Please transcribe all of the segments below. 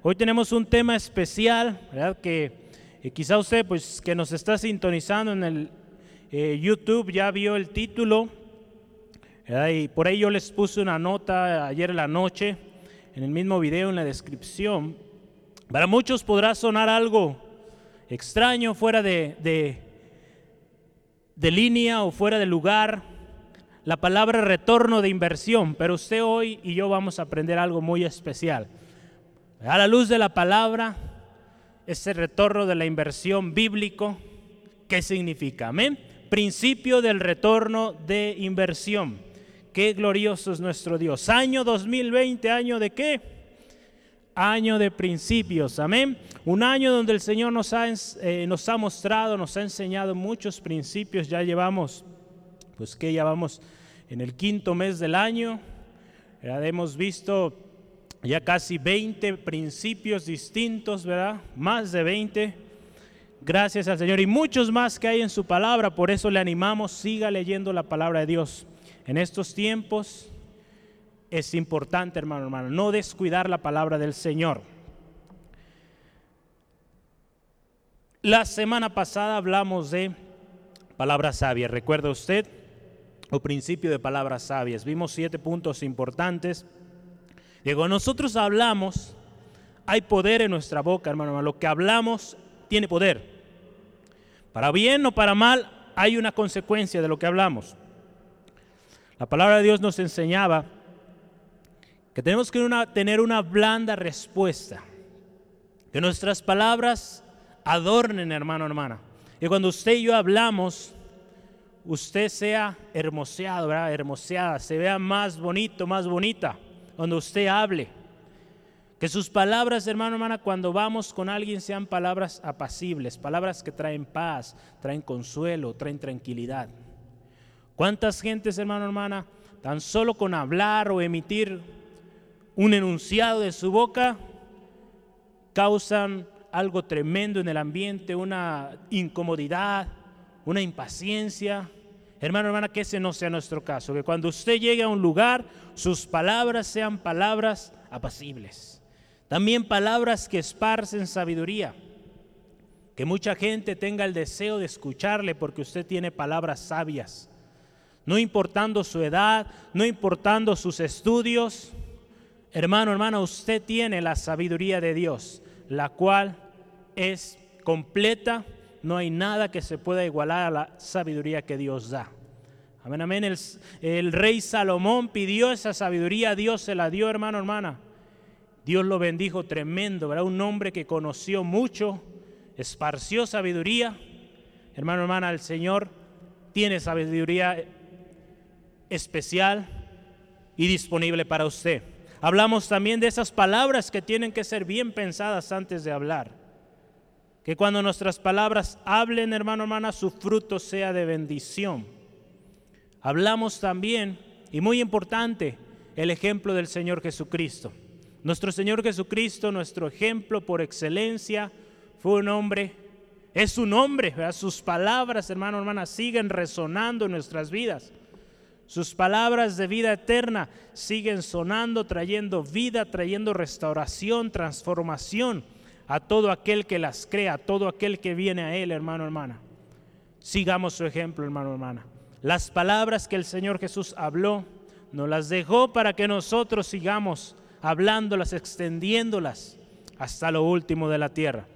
Hoy tenemos un tema especial, ¿verdad? Que eh, quizá usted, pues, que nos está sintonizando en el eh, YouTube, ya vio el título, ¿verdad? Y por ahí yo les puse una nota ayer en la noche, en el mismo video, en la descripción. Para muchos podrá sonar algo extraño, fuera de, de, de línea o fuera de lugar, la palabra retorno de inversión, pero usted hoy y yo vamos a aprender algo muy especial. A la luz de la palabra, ese retorno de la inversión bíblico, ¿qué significa? Amén. Principio del retorno de inversión. Qué glorioso es nuestro Dios. Año 2020, año de qué? Año de principios, amén. Un año donde el Señor nos ha, eh, nos ha mostrado, nos ha enseñado muchos principios. Ya llevamos, pues que ya vamos en el quinto mes del año. Ya hemos visto ya casi 20 principios distintos, ¿verdad? Más de 20. Gracias al Señor y muchos más que hay en su palabra. Por eso le animamos, siga leyendo la palabra de Dios. En estos tiempos es importante, hermano, hermano, no descuidar la palabra del Señor. La semana pasada hablamos de palabras sabias. ¿Recuerda usted? o principio de palabras sabias. Vimos siete puntos importantes. Digo, nosotros hablamos, hay poder en nuestra boca, hermano. Lo que hablamos tiene poder. Para bien o para mal, hay una consecuencia de lo que hablamos. La palabra de Dios nos enseñaba que tenemos que tener una blanda respuesta. Que nuestras palabras adornen, hermano, hermana. Y cuando usted y yo hablamos, usted sea hermoseado, ¿verdad? hermoseada, se vea más bonito, más bonita cuando usted hable. Que sus palabras, hermano, hermana, cuando vamos con alguien sean palabras apacibles, palabras que traen paz, traen consuelo, traen tranquilidad. ¿Cuántas gentes, hermano, hermana, tan solo con hablar o emitir un enunciado de su boca, causan algo tremendo en el ambiente, una incomodidad, una impaciencia, Hermano, hermana, que ese no sea nuestro caso, que cuando usted llegue a un lugar, sus palabras sean palabras apacibles. También palabras que esparcen sabiduría. Que mucha gente tenga el deseo de escucharle porque usted tiene palabras sabias. No importando su edad, no importando sus estudios. Hermano, hermana, usted tiene la sabiduría de Dios, la cual es completa no hay nada que se pueda igualar a la sabiduría que Dios da. Amén, amén. El, rey Salomón pidió esa sabiduría, Dios se la dio, hermano, hermana. Dios lo bendijo tremendo, ¿verdad? Un hombre que conoció mucho, esparció sabiduría. Hermano, hermana, el Señor tiene sabiduría especial y disponible para usted. Hablamos también de esas palabras que tienen que ser bien pensadas antes de hablar. Que cuando nuestras palabras hablen, hermano, hermana, su fruto sea de bendición. Hablamos también, y muy importante, el ejemplo del Señor Jesucristo. Nuestro Señor Jesucristo, nuestro ejemplo por excelencia, fue un hombre, es un hombre, sus palabras, hermano, hermana, siguen resonando en nuestras vidas. Sus palabras de vida eterna siguen sonando, trayendo vida, trayendo restauración, transformación a todo aquel que las crea, a todo aquel que viene a Él, hermano, hermana. Sigamos su ejemplo, hermano, hermana. Las palabras que el Señor Jesús habló, nos las dejó para que nosotros sigamos hablándolas, extendiéndolas hasta lo último de la tierra.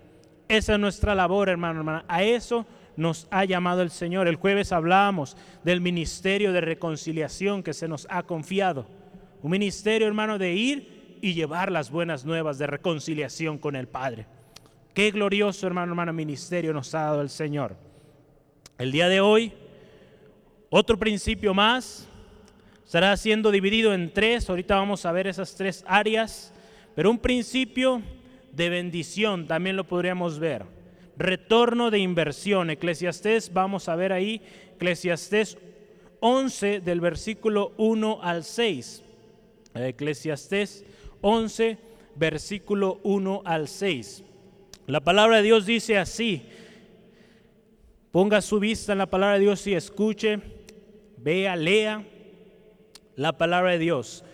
Esa es nuestra labor, hermano, hermana. A eso nos ha llamado el Señor. El jueves hablábamos del ministerio de reconciliación que se nos ha confiado. Un ministerio, hermano, de ir y llevar las buenas nuevas de reconciliación con el Padre. Qué glorioso, hermano, hermano, ministerio nos ha dado el Señor. El día de hoy, otro principio más será siendo dividido en tres. Ahorita vamos a ver esas tres áreas, pero un principio de bendición también lo podríamos ver. Retorno de inversión. Eclesiastés, vamos a ver ahí, Eclesiastés 11 del versículo 1 al 6. Eclesiastés 11, versículo 1 al 6. La palabra de Dios dice así, ponga su vista en la palabra de Dios y escuche, vea, lea la palabra de Dios.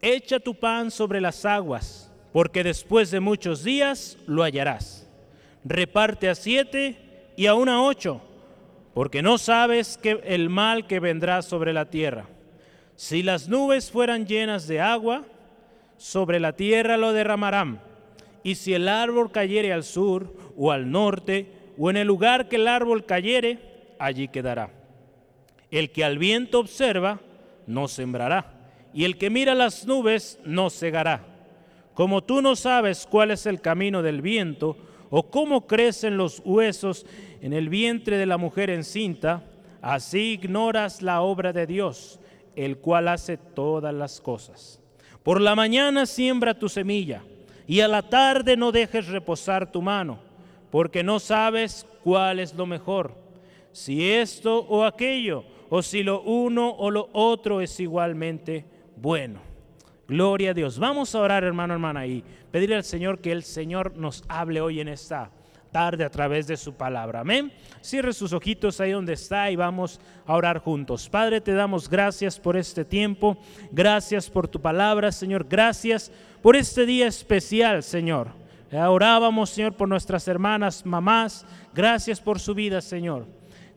Echa tu pan sobre las aguas, porque después de muchos días lo hallarás. Reparte a siete y aún a ocho, porque no sabes que el mal que vendrá sobre la tierra. Si las nubes fueran llenas de agua, sobre la tierra lo derramarán. Y si el árbol cayere al sur o al norte, o en el lugar que el árbol cayere, allí quedará. El que al viento observa, no sembrará, y el que mira las nubes, no cegará. Como tú no sabes cuál es el camino del viento, o cómo crecen los huesos en el vientre de la mujer encinta, así ignoras la obra de Dios, el cual hace todas las cosas. Por la mañana siembra tu semilla, y a la tarde no dejes reposar tu mano, porque no sabes cuál es lo mejor, si esto o aquello o si lo uno o lo otro es igualmente bueno. Gloria a Dios. Vamos a orar, hermano, hermana, y pedirle al Señor que el Señor nos hable hoy en esta tarde a través de su palabra. Amén. Cierre sus ojitos ahí donde está y vamos a orar juntos. Padre, te damos gracias por este tiempo. Gracias por tu palabra, Señor. Gracias por este día especial, Señor. Orábamos, Señor, por nuestras hermanas, mamás. Gracias por su vida, Señor.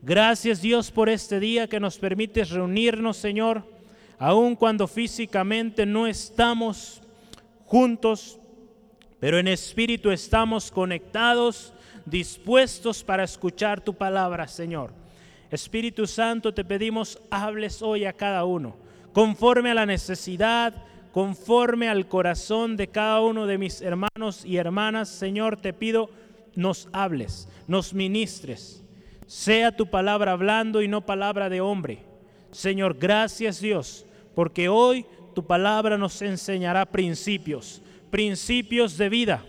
Gracias Dios por este día que nos permites reunirnos, Señor, aun cuando físicamente no estamos juntos, pero en espíritu estamos conectados, dispuestos para escuchar tu palabra, Señor. Espíritu Santo, te pedimos, hables hoy a cada uno, conforme a la necesidad, conforme al corazón de cada uno de mis hermanos y hermanas, Señor, te pido, nos hables, nos ministres sea tu palabra hablando y no palabra de hombre. Señor, gracias Dios, porque hoy tu palabra nos enseñará principios, principios de vida.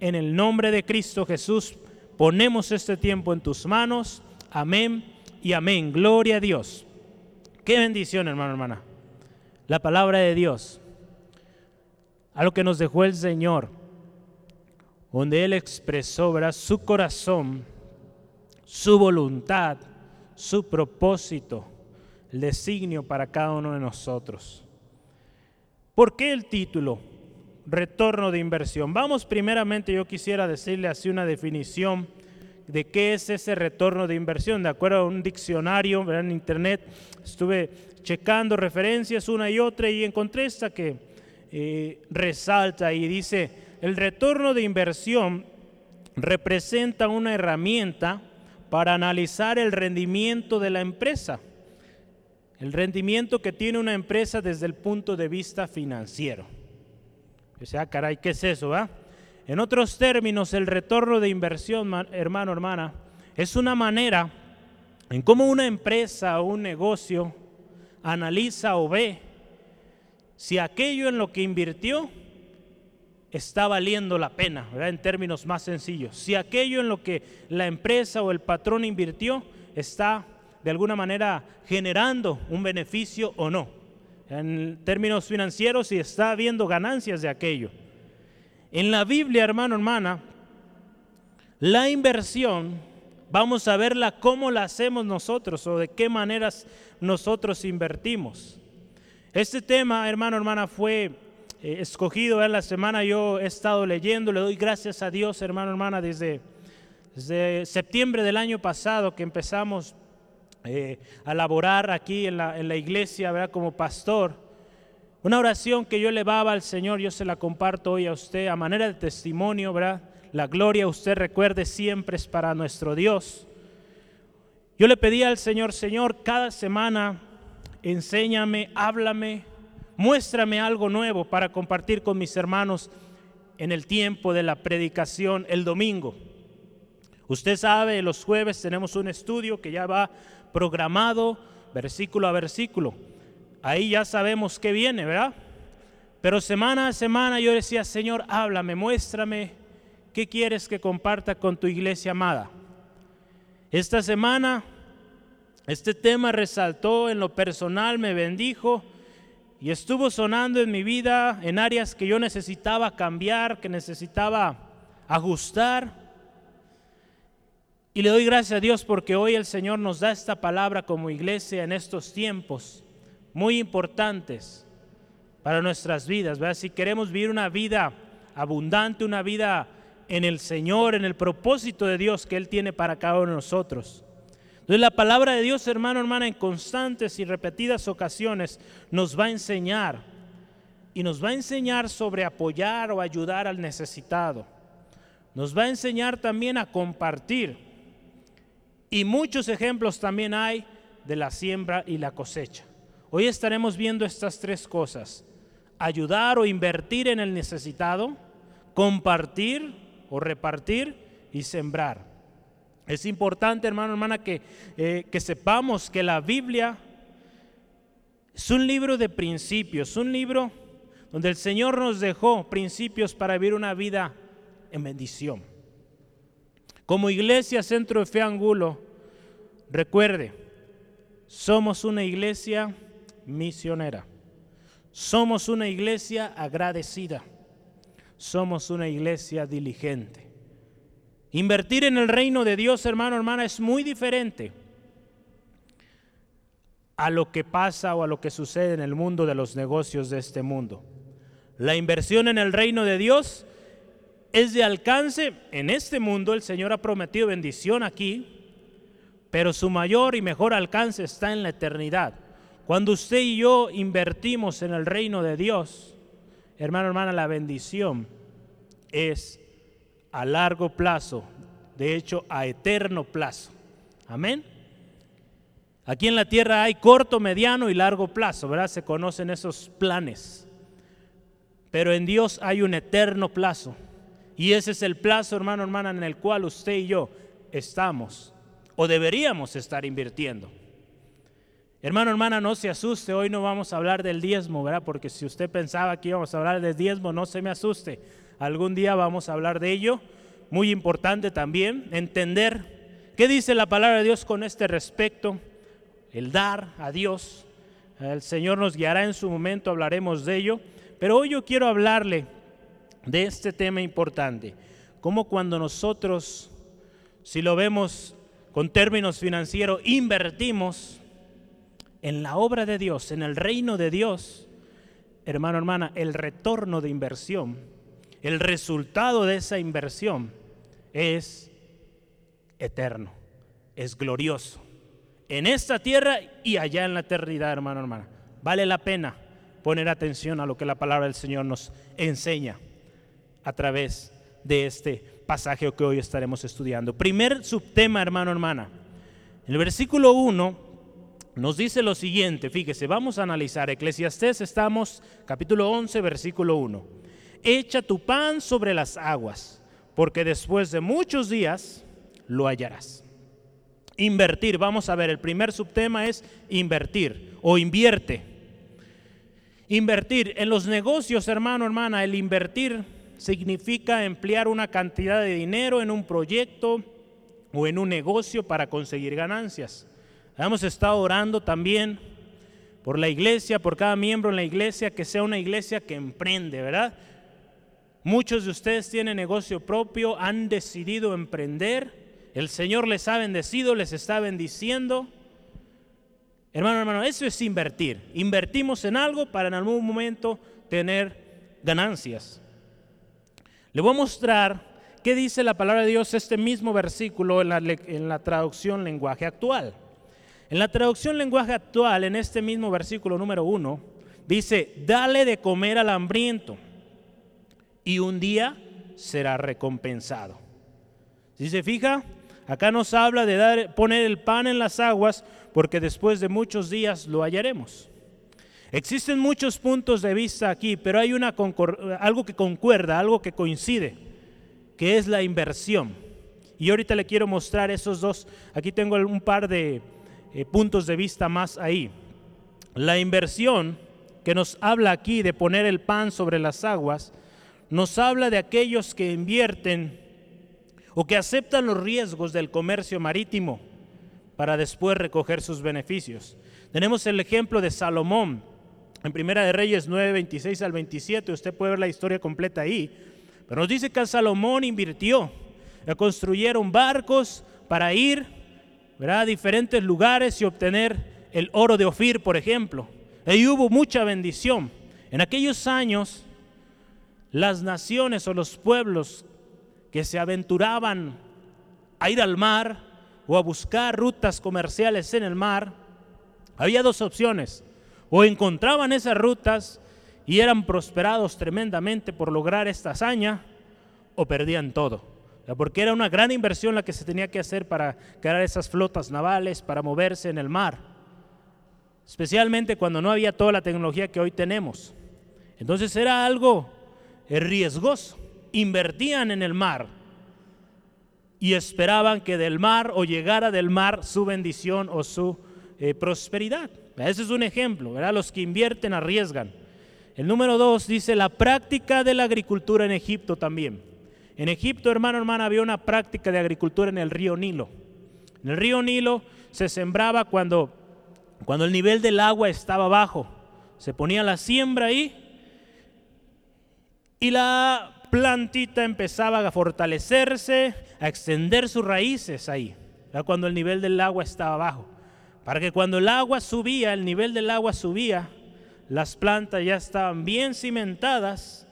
En el nombre de Cristo Jesús, ponemos este tiempo en tus manos. Amén y amén. Gloria a Dios. Qué bendición, hermano, hermana. La palabra de Dios, a lo que nos dejó el Señor, donde Él expresó su corazón su voluntad, su propósito, el designio para cada uno de nosotros. ¿Por qué el título? Retorno de inversión. Vamos primeramente, yo quisiera decirle así una definición de qué es ese retorno de inversión. De acuerdo a un diccionario en internet, estuve checando referencias una y otra y encontré esta que eh, resalta y dice, el retorno de inversión representa una herramienta para analizar el rendimiento de la empresa, el rendimiento que tiene una empresa desde el punto de vista financiero. Sea, caray, ¿qué es eso? va? En otros términos, el retorno de inversión, hermano, hermana, es una manera en cómo una empresa o un negocio analiza o ve si aquello en lo que invirtió está valiendo la pena, en términos más sencillos. Si aquello en lo que la empresa o el patrón invirtió está de alguna manera generando un beneficio o no. En términos financieros, si está habiendo ganancias de aquello. En la Biblia, hermano, hermana, la inversión, vamos a verla cómo la hacemos nosotros o de qué maneras nosotros invertimos. Este tema, hermano, hermana, fue eh, escogido en la semana yo he estado leyendo, le doy gracias a Dios, hermano, hermana, desde, desde septiembre del año pasado que empezamos eh, a laborar aquí en la, en la iglesia, ¿verdad? Como pastor. Una oración que yo elevaba al Señor, yo se la comparto hoy a usted a manera de testimonio, ¿verdad? La gloria, usted recuerde, siempre es para nuestro Dios. Yo le pedí al Señor, Señor, cada semana enséñame, háblame, muéstrame algo nuevo para compartir con mis hermanos en el tiempo de la predicación el domingo. Usted sabe, los jueves tenemos un estudio que ya va programado versículo a versículo. Ahí ya sabemos qué viene, ¿verdad? Pero semana a semana yo decía, Señor, háblame, muéstrame qué quieres que comparta con tu iglesia amada. Esta semana este tema resaltó en lo personal, me bendijo y estuvo sonando en mi vida en áreas que yo necesitaba cambiar, que necesitaba ajustar. Y le doy gracias a Dios porque hoy el Señor nos da esta palabra como iglesia en estos tiempos muy importantes para nuestras vidas. Si queremos vivir una vida abundante, una vida en el Señor, en el propósito de Dios que Él tiene para cada uno de nosotros. Entonces la palabra de Dios, hermano, hermana, en constantes y repetidas ocasiones nos va a enseñar y nos va a enseñar sobre apoyar o ayudar al necesitado. Nos va a enseñar también a compartir. Y muchos ejemplos también hay de la siembra y la cosecha. Hoy estaremos viendo estas tres cosas. Ayudar o invertir en el necesitado, compartir o repartir y sembrar. Es importante, hermano, hermana, que, eh, que sepamos que la Biblia es un libro de principios, un libro donde el Señor nos dejó principios para vivir una vida en bendición. Como iglesia Centro de Fe Angulo, recuerde, somos una iglesia misionera. Somos una iglesia agradecida. Somos una iglesia diligente. Invertir en el reino de Dios, hermano, hermana, es muy diferente a lo que pasa o a lo que sucede en el mundo de los negocios de este mundo. La inversión en el reino de Dios es de alcance en este mundo. El Señor ha prometido bendición aquí, pero su mayor y mejor alcance está en la eternidad. Cuando usted y yo invertimos en el reino de Dios, hermano, hermana, la bendición es a largo plazo, de hecho a eterno plazo. Amén. Aquí en la tierra hay corto, mediano y largo plazo, ¿verdad? Se conocen esos planes. Pero en Dios hay un eterno plazo. Y ese es el plazo, hermano, hermana, en el cual usted y yo estamos o deberíamos estar invirtiendo. Hermano, hermana, no se asuste, hoy no vamos a hablar del diezmo, ¿verdad? Porque si usted pensaba que íbamos a hablar del diezmo, no se me asuste. Algún día vamos a hablar de ello. Muy importante también entender qué dice la palabra de Dios con este respecto. El dar a Dios. El Señor nos guiará en su momento, hablaremos de ello. Pero hoy yo quiero hablarle de este tema importante. Como cuando nosotros, si lo vemos con términos financieros, invertimos en la obra de Dios, en el reino de Dios, hermano, hermana, el retorno de inversión el resultado de esa inversión es eterno, es glorioso. En esta tierra y allá en la eternidad, hermano, hermana. Vale la pena poner atención a lo que la palabra del Señor nos enseña a través de este pasaje que hoy estaremos estudiando. Primer subtema, hermano, hermana. El versículo 1 nos dice lo siguiente, fíjese, vamos a analizar Eclesiastés, estamos capítulo 11, versículo 1 echa tu pan sobre las aguas, porque después de muchos días lo hallarás. Invertir, vamos a ver, el primer subtema es invertir o invierte. Invertir en los negocios, hermano, hermana, el invertir significa emplear una cantidad de dinero en un proyecto o en un negocio para conseguir ganancias. Hemos estado orando también por la iglesia, por cada miembro en la iglesia, que sea una iglesia que emprende, ¿verdad? Muchos de ustedes tienen negocio propio, han decidido emprender. El Señor les ha bendecido, les está bendiciendo. Hermano, hermano, eso es invertir. Invertimos en algo para en algún momento tener ganancias. Le voy a mostrar qué dice la palabra de Dios este mismo versículo en la, en la traducción lenguaje actual. En la traducción lenguaje actual, en este mismo versículo número uno, dice, dale de comer al hambriento y un día será recompensado. Si se fija, acá nos habla de dar, poner el pan en las aguas porque después de muchos días lo hallaremos. Existen muchos puntos de vista aquí, pero hay una algo que concuerda, algo que coincide, que es la inversión. Y ahorita le quiero mostrar esos dos. Aquí tengo un par de eh, puntos de vista más ahí. La inversión que nos habla aquí de poner el pan sobre las aguas nos habla de aquellos que invierten o que aceptan los riesgos del comercio marítimo para después recoger sus beneficios. Tenemos el ejemplo de Salomón en Primera de Reyes 9, 26 al 27, usted puede ver la historia completa ahí, pero nos dice que Salomón invirtió, construyeron barcos para ir a diferentes lugares y obtener el oro de Ofir, por ejemplo. Ahí hubo mucha bendición. En aquellos años las naciones o los pueblos que se aventuraban a ir al mar o a buscar rutas comerciales en el mar, había dos opciones. O encontraban esas rutas y eran prosperados tremendamente por lograr esta hazaña, o perdían todo. Porque era una gran inversión la que se tenía que hacer para crear esas flotas navales, para moverse en el mar. Especialmente cuando no había toda la tecnología que hoy tenemos. Entonces era algo riesgoso. Invertían en el mar y esperaban que del mar o llegara del mar su bendición o su eh, prosperidad. Ese es un ejemplo, ¿verdad? Los que invierten arriesgan. El número dos dice la práctica de la agricultura en Egipto también. En Egipto, hermano, hermana, había una práctica de agricultura en el río Nilo. En el río Nilo se sembraba cuando, cuando el nivel del agua estaba bajo. Se ponía la siembra ahí y la plantita empezaba a fortalecerse, a extender sus raíces ahí, cuando el nivel del agua estaba bajo. Para que cuando el agua subía, el nivel del agua subía, las plantas ya estaban bien cimentadas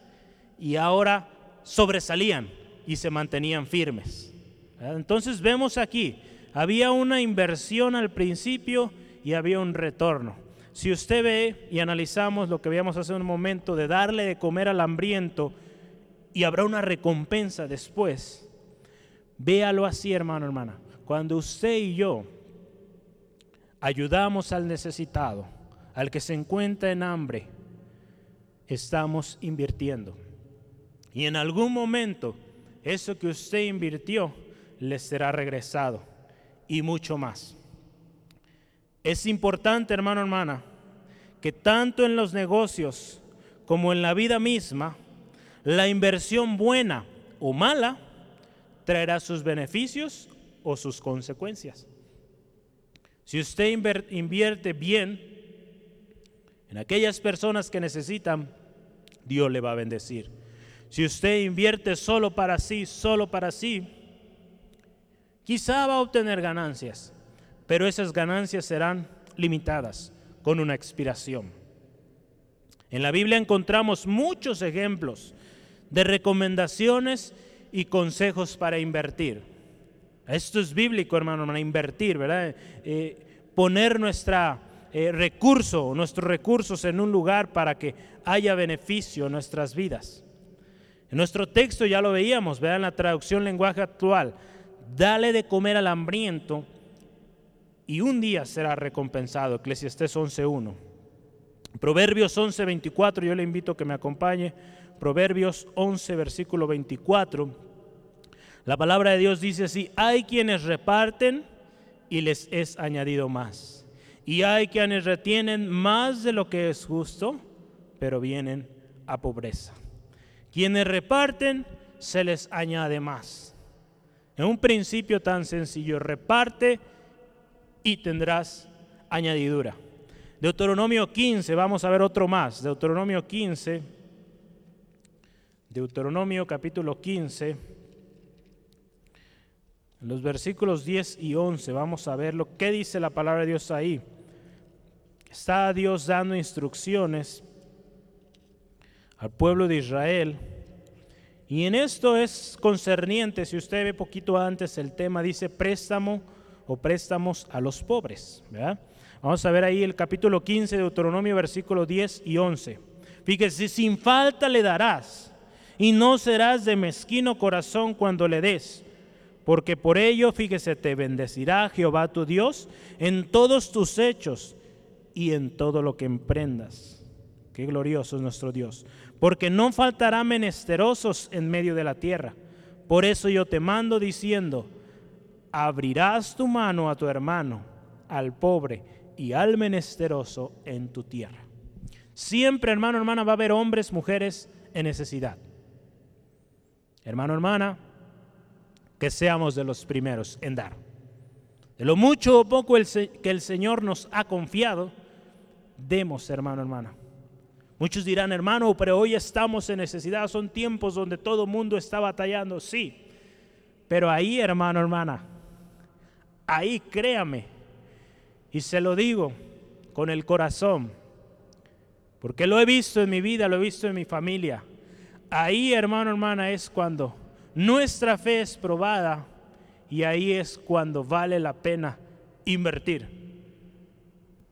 y ahora sobresalían y se mantenían firmes. Entonces vemos aquí, había una inversión al principio y había un retorno. Si usted ve y analizamos lo que veíamos hace un momento de darle de comer al hambriento y habrá una recompensa después, véalo así, hermano, hermana. Cuando usted y yo ayudamos al necesitado, al que se encuentra en hambre, estamos invirtiendo. Y en algún momento eso que usted invirtió le será regresado y mucho más. Es importante, hermano, hermana, que tanto en los negocios como en la vida misma, la inversión buena o mala traerá sus beneficios o sus consecuencias. Si usted invierte bien en aquellas personas que necesitan, Dios le va a bendecir. Si usted invierte solo para sí, solo para sí, quizá va a obtener ganancias, pero esas ganancias serán limitadas con una expiración. En la Biblia encontramos muchos ejemplos de recomendaciones y consejos para invertir. Esto es bíblico, hermano, para invertir, ¿verdad? Eh, poner nuestra eh, recurso, nuestros recursos en un lugar para que haya beneficio en nuestras vidas. En nuestro texto ya lo veíamos, vean la traducción lenguaje actual. Dale de comer al hambriento y un día será recompensado. Eclesiastés 11.1. Proverbios 11.24, yo le invito a que me acompañe. Proverbios 11, versículo 24 la palabra de Dios dice así, hay quienes reparten y les es añadido más. Y hay quienes retienen más de lo que es justo, pero vienen a pobreza. Quienes reparten, se les añade más. En un principio tan sencillo, reparte y tendrás añadidura. Deuteronomio 15, vamos a ver otro más. Deuteronomio 15, Deuteronomio capítulo 15. Los versículos 10 y 11 vamos a ver lo que dice la palabra de Dios ahí. Está Dios dando instrucciones al pueblo de Israel. Y en esto es concerniente, si usted ve poquito antes el tema, dice préstamo o préstamos a los pobres. Vamos a ver ahí el capítulo 15 de Deuteronomio, versículos 10 y 11. Fíjese, sin falta le darás y no serás de mezquino corazón cuando le des porque por ello, fíjese, te bendecirá Jehová tu Dios en todos tus hechos y en todo lo que emprendas. Qué glorioso es nuestro Dios. Porque no faltará menesterosos en medio de la tierra. Por eso yo te mando diciendo, abrirás tu mano a tu hermano, al pobre y al menesteroso en tu tierra. Siempre, hermano, hermana, va a haber hombres, mujeres en necesidad. Hermano, hermana, que seamos de los primeros en dar. De lo mucho o poco que el Señor nos ha confiado, demos, hermano, hermana. Muchos dirán, hermano, pero hoy estamos en necesidad, son tiempos donde todo el mundo está batallando, sí. Pero ahí, hermano, hermana, ahí créame, y se lo digo con el corazón, porque lo he visto en mi vida, lo he visto en mi familia. ahí, hermano, hermana, es cuando nuestra fe es probada y ahí es cuando vale la pena invertir.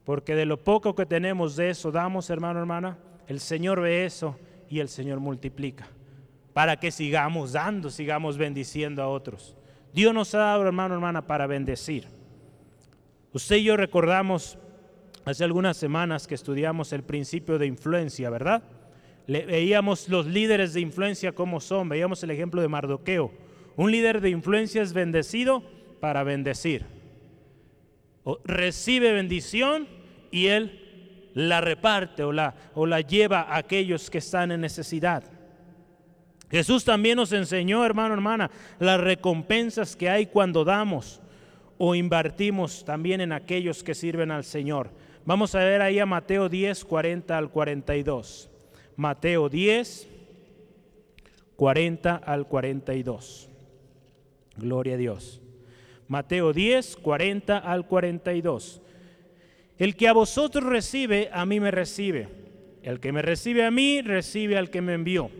Porque de lo poco que tenemos de eso damos, hermano, hermana, el Señor ve eso y el Señor multiplica. Para que sigamos dando, sigamos bendiciendo a otros. Dios nos ha dado, hermano, hermana, para bendecir. Usted y yo recordamos hace algunas semanas que estudiamos el principio de influencia, ¿verdad? Le, veíamos los líderes de influencia como son, veíamos el ejemplo de Mardoqueo. Un líder de influencia es bendecido para bendecir. recibe bendición y él la reparte o la, o la lleva a aquellos que están en necesidad. Jesús también nos enseñó, hermano, hermana, las recompensas que hay cuando damos o invertimos también en aquellos que sirven al Señor. Vamos a ver ahí a Mateo 10, 40 al 42. Mateo 10, 40 al 42. Gloria a Dios. Mateo 10, 40 al 42. El que a vosotros recibe, a mí me recibe. El que me recibe a mí, recibe al que me envió.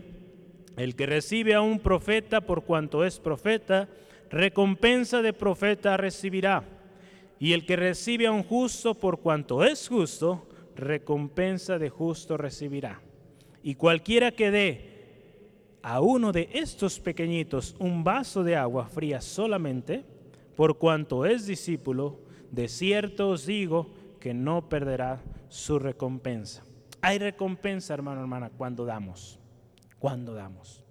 El que recibe a un profeta por cuanto es profeta, recompensa de profeta recibirá. Y el que recibe a un justo por cuanto es justo, recompensa de justo recibirá. Y cualquiera que dé a uno de estos pequeñitos un vaso de agua fría solamente, por cuanto es discípulo, de cierto os digo que no perderá su recompensa. Hay recompensa, hermano, hermana, cuando damos cuando damos.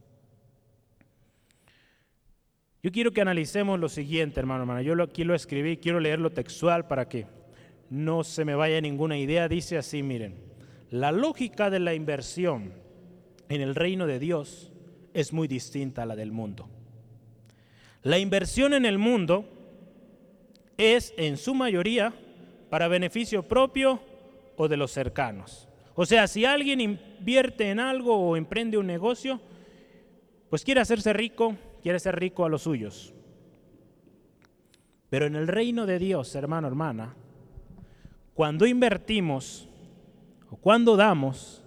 Yo quiero que analicemos lo siguiente, hermano, hermano. Yo aquí lo escribí, quiero leerlo textual para que no se me vaya ninguna idea. Dice así, miren, la lógica de la inversión en el reino de Dios es muy distinta a la del mundo. La inversión en el mundo es en su mayoría para beneficio propio o de los cercanos. O sea, si alguien invierte en algo o emprende un negocio, pues quiere hacerse rico, quiere ser rico a los suyos. Pero en el reino de Dios, hermano, hermana, cuando invertimos o cuando damos,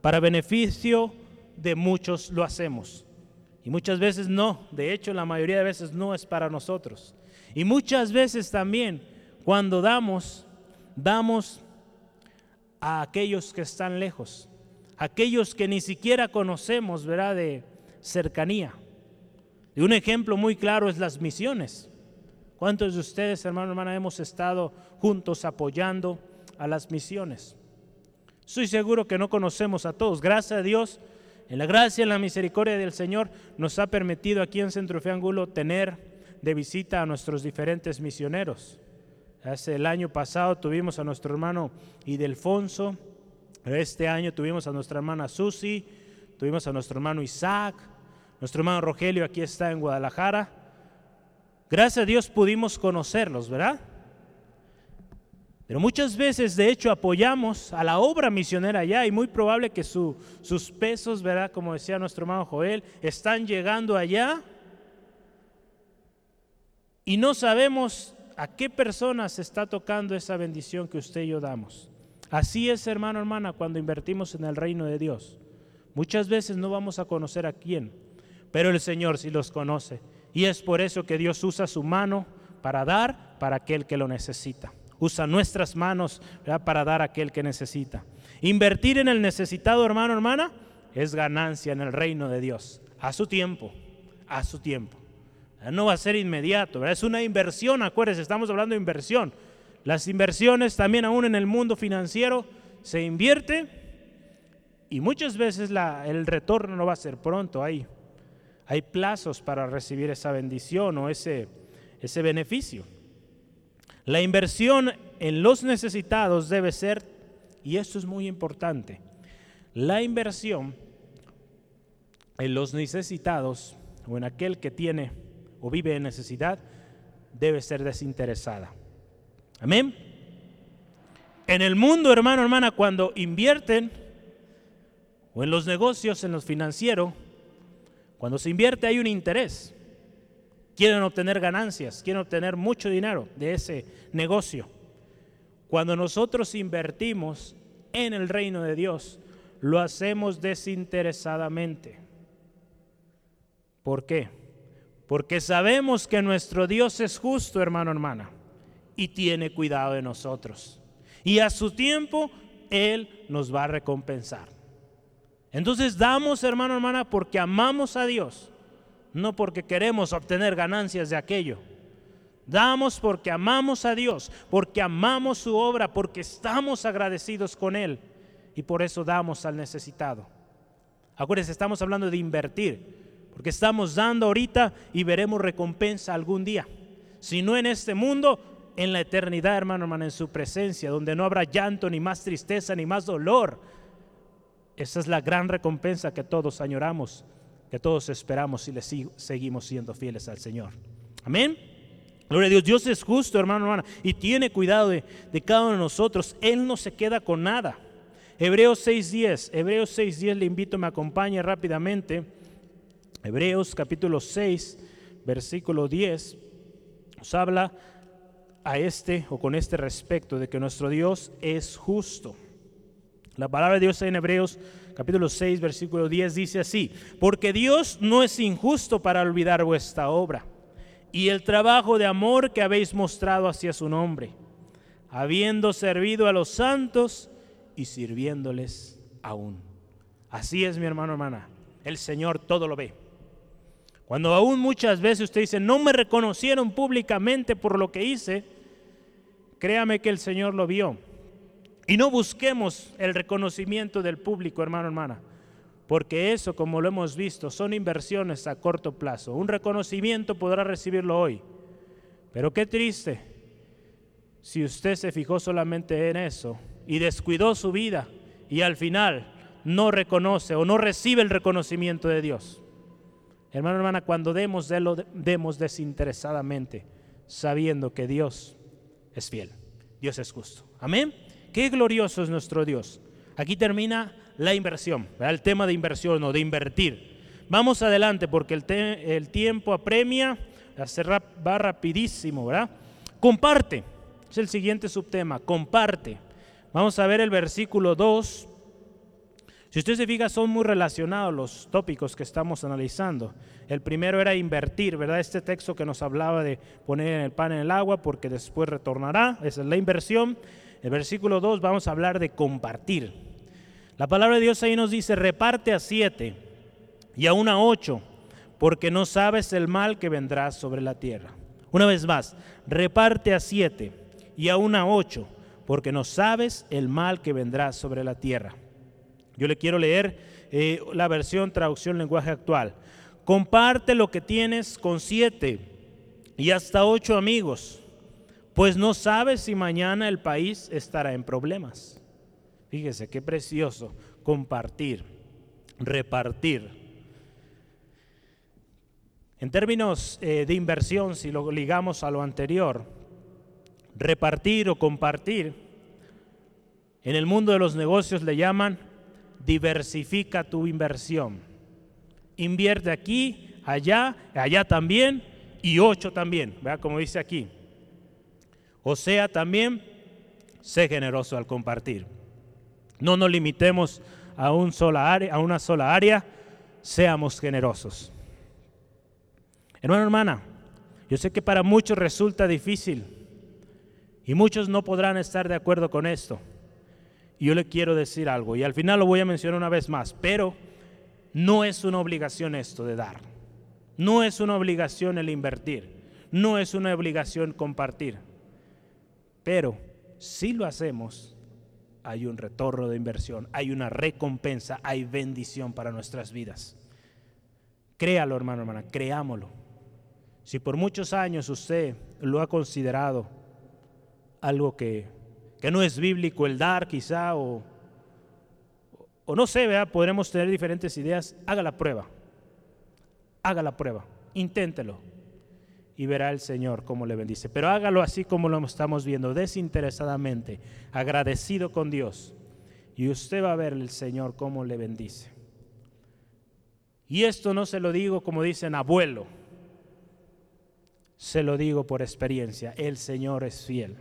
para beneficio de muchos lo hacemos. Y muchas veces no, de hecho la mayoría de veces no es para nosotros. Y muchas veces también cuando damos, damos a aquellos que están lejos, aquellos que ni siquiera conocemos, ¿verdad? De cercanía. Y un ejemplo muy claro es las misiones. ¿Cuántos de ustedes, hermano, hermana, hemos estado juntos apoyando a las misiones? Estoy seguro que no conocemos a todos. Gracias a Dios, en la gracia y en la misericordia del Señor, nos ha permitido aquí en Centro Ángulo tener de visita a nuestros diferentes misioneros. Hace el año pasado tuvimos a nuestro hermano Idelfonso, este año tuvimos a nuestra hermana Susi, tuvimos a nuestro hermano Isaac, nuestro hermano Rogelio aquí está en Guadalajara. Gracias a Dios pudimos conocerlos, ¿verdad? Pero muchas veces, de hecho, apoyamos a la obra misionera allá y muy probable que sus pesos, ¿verdad? Como decía nuestro hermano Joel, están llegando allá y no sabemos a qué personas está tocando esa bendición que usted y yo damos. Así es, hermano, hermana, cuando invertimos en el reino de Dios. Muchas veces no vamos a conocer a quién, pero el Señor sí los conoce. Y es por eso que Dios usa su mano para dar para aquel que lo necesita. Usa nuestras manos para dar a aquel que necesita. Invertir en el necesitado, hermano, hermana, es ganancia en el reino de Dios. A su tiempo, a su tiempo. No va a ser inmediato, es una inversión, acuérdense, estamos hablando de inversión. Las inversiones también aún en el mundo financiero se invierte y muchas veces el retorno no va a ser pronto. Hay, plazos para recibir esa bendición o ese, ese beneficio. La inversión en los necesitados debe ser, y esto es muy importante, la inversión en los necesitados o en aquel que tiene o vive en necesidad, debe ser desinteresada. Amén. En el mundo, hermano, hermana, cuando invierten, o en los negocios, en los financieros, cuando se invierte hay un interés. Quieren obtener ganancias, quieren obtener mucho dinero de ese negocio. Cuando nosotros invertimos en el reino de Dios, lo hacemos desinteresadamente. ¿Por qué? Porque sabemos que nuestro Dios es justo, hermano, hermana, y tiene cuidado de nosotros. Y a su tiempo, Él nos va a recompensar. Entonces damos, hermano, hermana, porque amamos a Dios, no porque queremos obtener ganancias de aquello. Damos porque amamos a Dios, porque amamos su obra, porque estamos agradecidos con Él y por eso damos al necesitado. Acuérdense, estamos hablando de invertir, porque estamos dando ahorita y veremos recompensa algún día. Si no en este mundo, en la eternidad, hermano, hermano, en su presencia, donde no habrá llanto, ni más tristeza, ni más dolor. Esa es la gran recompensa que todos añoramos, que todos esperamos y le seguimos siendo fieles al Señor. Amén. Gloria a Dios, Dios es justo, hermano, hermana, y tiene cuidado de, cada uno de nosotros. Él no se queda con nada. Hebreos 6.10, Hebreos 6.10 le invito, me acompañe rápidamente. Hebreos capítulo 6, versículo 10, nos habla a este o con este respecto de que nuestro Dios es justo. La palabra de Dios en Hebreos capítulo 6, versículo 10 dice así, porque Dios no es injusto para olvidar vuestra obra y el trabajo de amor que habéis mostrado hacia su nombre, habiendo servido a los santos y sirviéndoles aún. Así es mi hermano, hermana. El Señor todo lo ve. Cuando aún muchas veces usted dice, no me reconocieron públicamente por lo que hice, créame que el Señor lo vio. Y no busquemos el reconocimiento del público, hermano, hermana, porque eso, como lo hemos visto, son inversiones a corto plazo. Un reconocimiento podrá recibirlo hoy, pero qué triste si usted se fijó solamente en eso y descuidó su vida y al final no reconoce o no recibe el reconocimiento de Dios. Hermano, hermana, cuando demos, de lo demos desinteresadamente, sabiendo que Dios es fiel, Dios es justo. Amén. Qué glorioso es nuestro Dios. Aquí termina la inversión, el tema de inversión o de invertir. Vamos adelante porque el, el tiempo apremia, va rapidísimo, ¿verdad? Comparte, es el siguiente subtema, comparte. Vamos a ver el versículo 2. Si usted se fija, son muy relacionados los tópicos que estamos analizando. El primero era invertir, ¿verdad? Este texto que nos hablaba de poner el pan en el agua porque después retornará, esa es la inversión. El versículo 2 vamos a hablar de compartir. La palabra de Dios ahí nos dice, reparte a siete y aún a ocho, porque no sabes el mal que vendrá sobre la tierra. Una vez más, reparte a siete y aún a ocho porque no sabes el mal que vendrá sobre la tierra. Yo le quiero leer eh, la versión traducción lenguaje actual. Comparte lo que tienes con siete y hasta ocho amigos, pues no sabes si mañana el país estará en problemas. Fíjese qué precioso compartir, repartir. En términos eh, de inversión, si lo ligamos a lo anterior, repartir o compartir, en el mundo de los negocios le llaman diversifica tu inversión. Invierte aquí, allá, allá también y ocho también, vea como dice aquí. O sea, también sé generoso al compartir. No nos limitemos a, un sola área, a una sola área, seamos generosos. Hermano, hermana, yo sé que para muchos resulta difícil y muchos no podrán estar de acuerdo con esto. Y yo le quiero decir algo, y al final lo voy a mencionar una vez más, pero no es una obligación esto de dar. No es una obligación el invertir. No es una obligación compartir. Pero si lo hacemos, hay un retorno de inversión, hay una recompensa, hay bendición para nuestras vidas. Créalo, hermano, hermana, creámoslo. Si por muchos años usted lo ha considerado algo que, no es bíblico el dar quizá o, o no sé, ¿verdad? podremos tener diferentes ideas, haga la prueba, haga la prueba, inténtelo y verá el Señor cómo le bendice. Pero hágalo así como lo estamos viendo, desinteresadamente, agradecido con Dios. Y usted va a ver el Señor cómo le bendice. Y esto no se lo digo como dicen abuelo, se lo digo por experiencia, el Señor es fiel.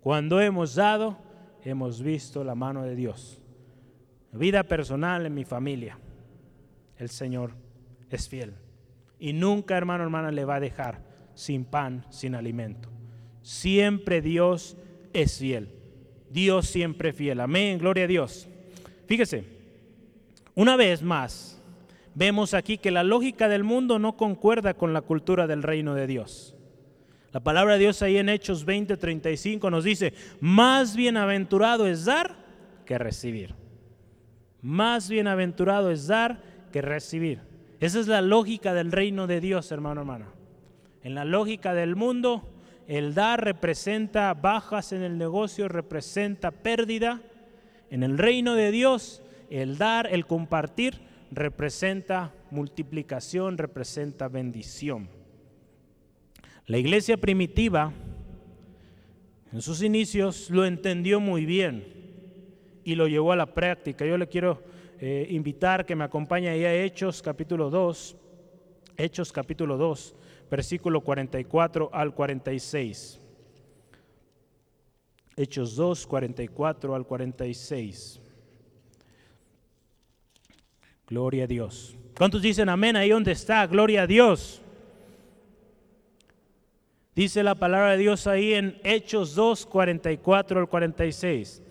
Cuando hemos dado, hemos visto la mano de Dios. Vida personal en mi familia. El Señor es fiel. y nunca, hermano, hermana, le va a dejar sin pan, sin alimento. Siempre Dios es fiel. Dios siempre fiel. Amén, gloria a Dios. Fíjese, una vez más, vemos aquí que la lógica del mundo no concuerda con la cultura del reino de Dios. La palabra de Dios ahí en Hechos 20:35 nos dice, más bienaventurado es dar que recibir. Más bienaventurado es dar que recibir. Esa es la lógica del reino de Dios, hermano, hermana. En la lógica del mundo, el dar representa bajas en el negocio, representa pérdida. En el reino de Dios, el dar, el compartir, representa multiplicación, representa bendición. La iglesia primitiva, en sus inicios, lo entendió muy bien y lo llevó a la práctica. Yo le quiero eh, invitar que me acompañe ahí a Hechos capítulo 2, Hechos capítulo 2, versículo 44 al 46. Hechos 2, 44 al 46. Gloria a Dios. ¿Cuántos dicen amén ahí donde está? Gloria a Dios. Dice la palabra de Dios ahí en Hechos 2, 44 al 46.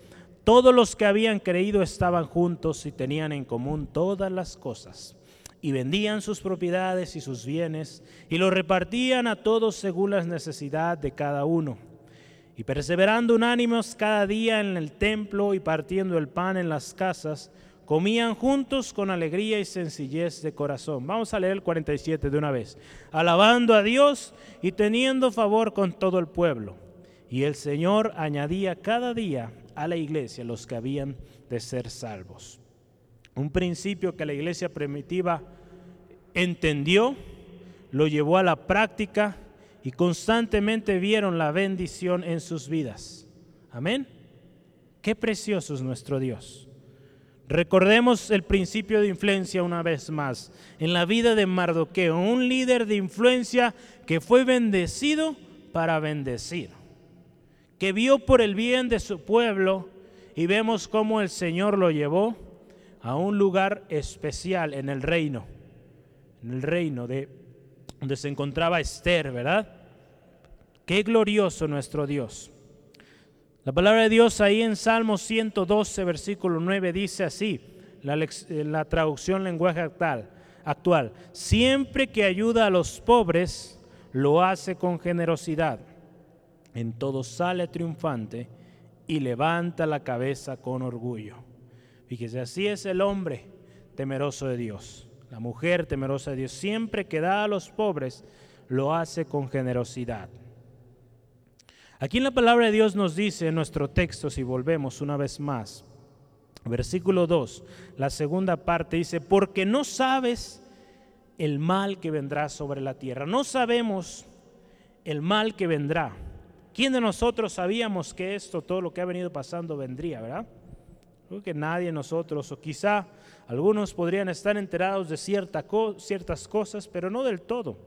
Todos los que habían creído estaban juntos y tenían en común todas las cosas. Y vendían sus propiedades y sus bienes y los repartían a todos según las necesidades de cada uno. Y perseverando unánimos cada día en el templo y partiendo el pan en las casas, comían juntos con alegría y sencillez de corazón. Vamos a leer el 47 de una vez. Alabando a Dios y teniendo favor con todo el pueblo. Y el Señor añadía cada día a la iglesia los que habían de ser salvos. Un principio que la iglesia primitiva entendió, lo llevó a la práctica y constantemente vieron la bendición en sus vidas. Amén. Qué precioso es nuestro Dios. Recordemos el principio de influencia una vez más. En la vida de Mardoqueo, un líder de influencia que fue bendecido para bendecir, que vio por el bien de su pueblo y vemos cómo el Señor lo llevó a un lugar especial en el reino, en el reino de donde se encontraba Esther, ¿verdad? Qué glorioso nuestro Dios. La palabra de Dios ahí en Salmo 112, versículo 9 dice así, la, eh, la traducción lenguaje actual, actual, siempre que ayuda a los pobres, lo hace con generosidad. En todo sale triunfante y levanta la cabeza con orgullo. Fíjese, así es el hombre temeroso de Dios, la mujer temerosa de Dios. Siempre que da a los pobres, lo hace con generosidad. Aquí en la palabra de Dios nos dice en nuestro texto, si volvemos una vez más, versículo 2, la segunda parte dice, porque no sabes el mal que vendrá sobre la tierra. No sabemos el mal que vendrá. ¿Quién de nosotros sabíamos que esto, todo lo que ha venido pasando, vendría, verdad? Creo que nadie de nosotros, o quizá algunos podrían estar enterados de ciertas cosas, pero no del todo,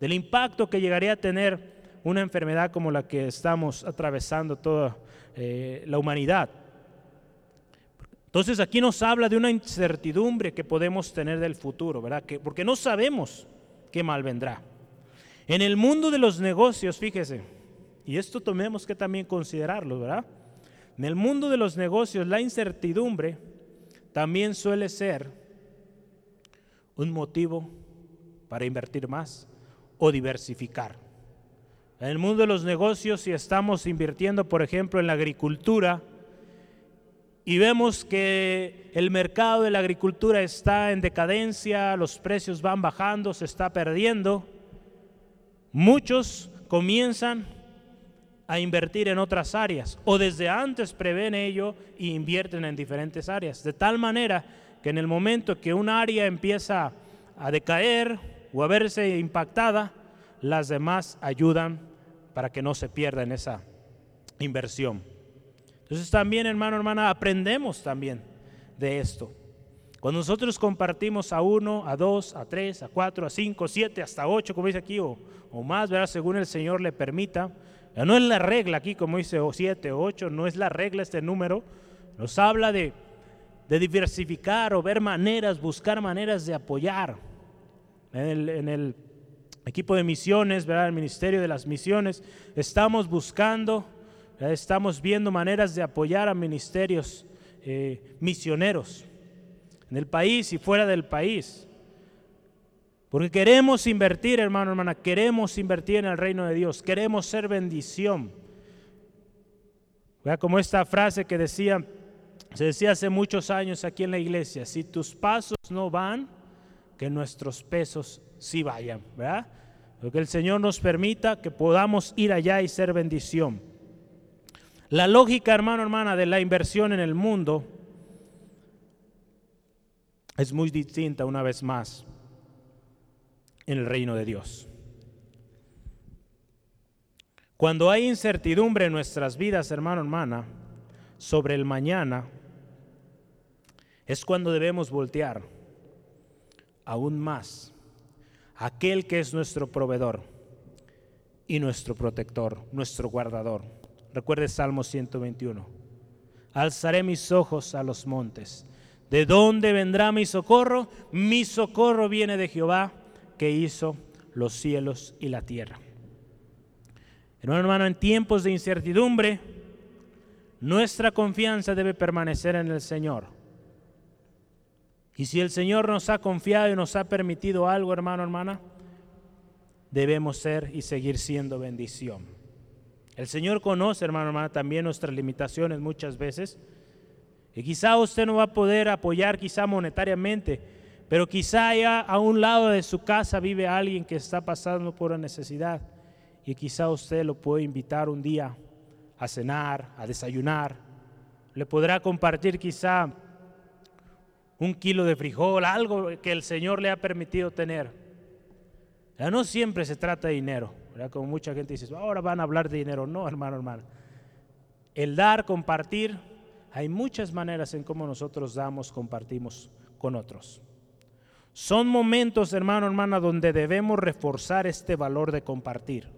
del impacto que llegaría a tener una enfermedad como la que estamos atravesando toda eh, la humanidad. Entonces aquí nos habla de una incertidumbre que podemos tener del futuro, ¿verdad? Que, porque no sabemos qué mal vendrá. En el mundo de los negocios, fíjese, y esto tenemos que también considerarlo, ¿verdad? En el mundo de los negocios, la incertidumbre también suele ser un motivo para invertir más o diversificar. En el mundo de los negocios, si estamos invirtiendo, por ejemplo, en la agricultura, y vemos que el mercado de la agricultura está en decadencia, los precios van bajando, se está perdiendo, muchos comienzan a invertir en otras áreas o desde antes prevén ello e invierten en diferentes áreas, de tal manera que en el momento que un área empieza a decaer o a verse impactada, las demás ayudan para que no se pierda en esa inversión. Entonces también, hermano, hermana, aprendemos también de esto. Cuando nosotros compartimos a uno, a dos, a tres, a cuatro, a cinco, siete, hasta ocho, como dice aquí, o, más, ¿verdad? según el Señor le permita. No es la regla aquí, como dice, o siete, o ocho, no es la regla este número. Nos habla de, de diversificar o ver maneras, buscar maneras de apoyar. en el, equipo de misiones, ¿verdad? el Ministerio de las Misiones, estamos buscando, estamos viendo maneras de apoyar a ministerios eh, misioneros en el país y fuera del país. Porque queremos invertir, hermano, hermana, queremos invertir en el reino de Dios, queremos ser bendición. Vea como esta frase que decía, se decía hace muchos años aquí en la iglesia, si tus pasos no van, que nuestros pesos sí vayan, ¿verdad? que el Señor nos permita que podamos ir allá y ser bendición. La lógica, hermano, hermana, de la inversión en el mundo es muy distinta una vez más en el reino de Dios. Cuando hay incertidumbre en nuestras vidas, hermano, hermana, sobre el mañana, es cuando debemos voltear aún más aquel que es nuestro proveedor y nuestro protector, nuestro guardador. Recuerde Salmo 121. Alzaré mis ojos a los montes. ¿De dónde vendrá mi socorro? Mi socorro viene de Jehová que hizo los cielos y la tierra. Hermano, hermano, en tiempos de incertidumbre, nuestra confianza debe permanecer en el Señor. Y si el Señor nos ha confiado y nos ha permitido algo, hermano, hermana, debemos ser y seguir siendo bendición. El Señor conoce, hermano, hermana, también nuestras limitaciones muchas veces. Y quizá usted no va a poder apoyar, quizá monetariamente, pero quizá ya a un lado de su casa vive alguien que está pasando por una necesidad y quizá usted lo puede invitar un día a cenar, a desayunar. Le podrá compartir quizá un kilo de frijol, algo que el Señor le ha permitido tener. No siempre se trata de dinero, como mucha gente dice, ahora van a hablar de dinero. No, hermano, hermano. El dar, compartir, hay muchas maneras en cómo nosotros damos, compartimos con otros. Son momentos, hermano, hermana, donde debemos reforzar este valor de compartir.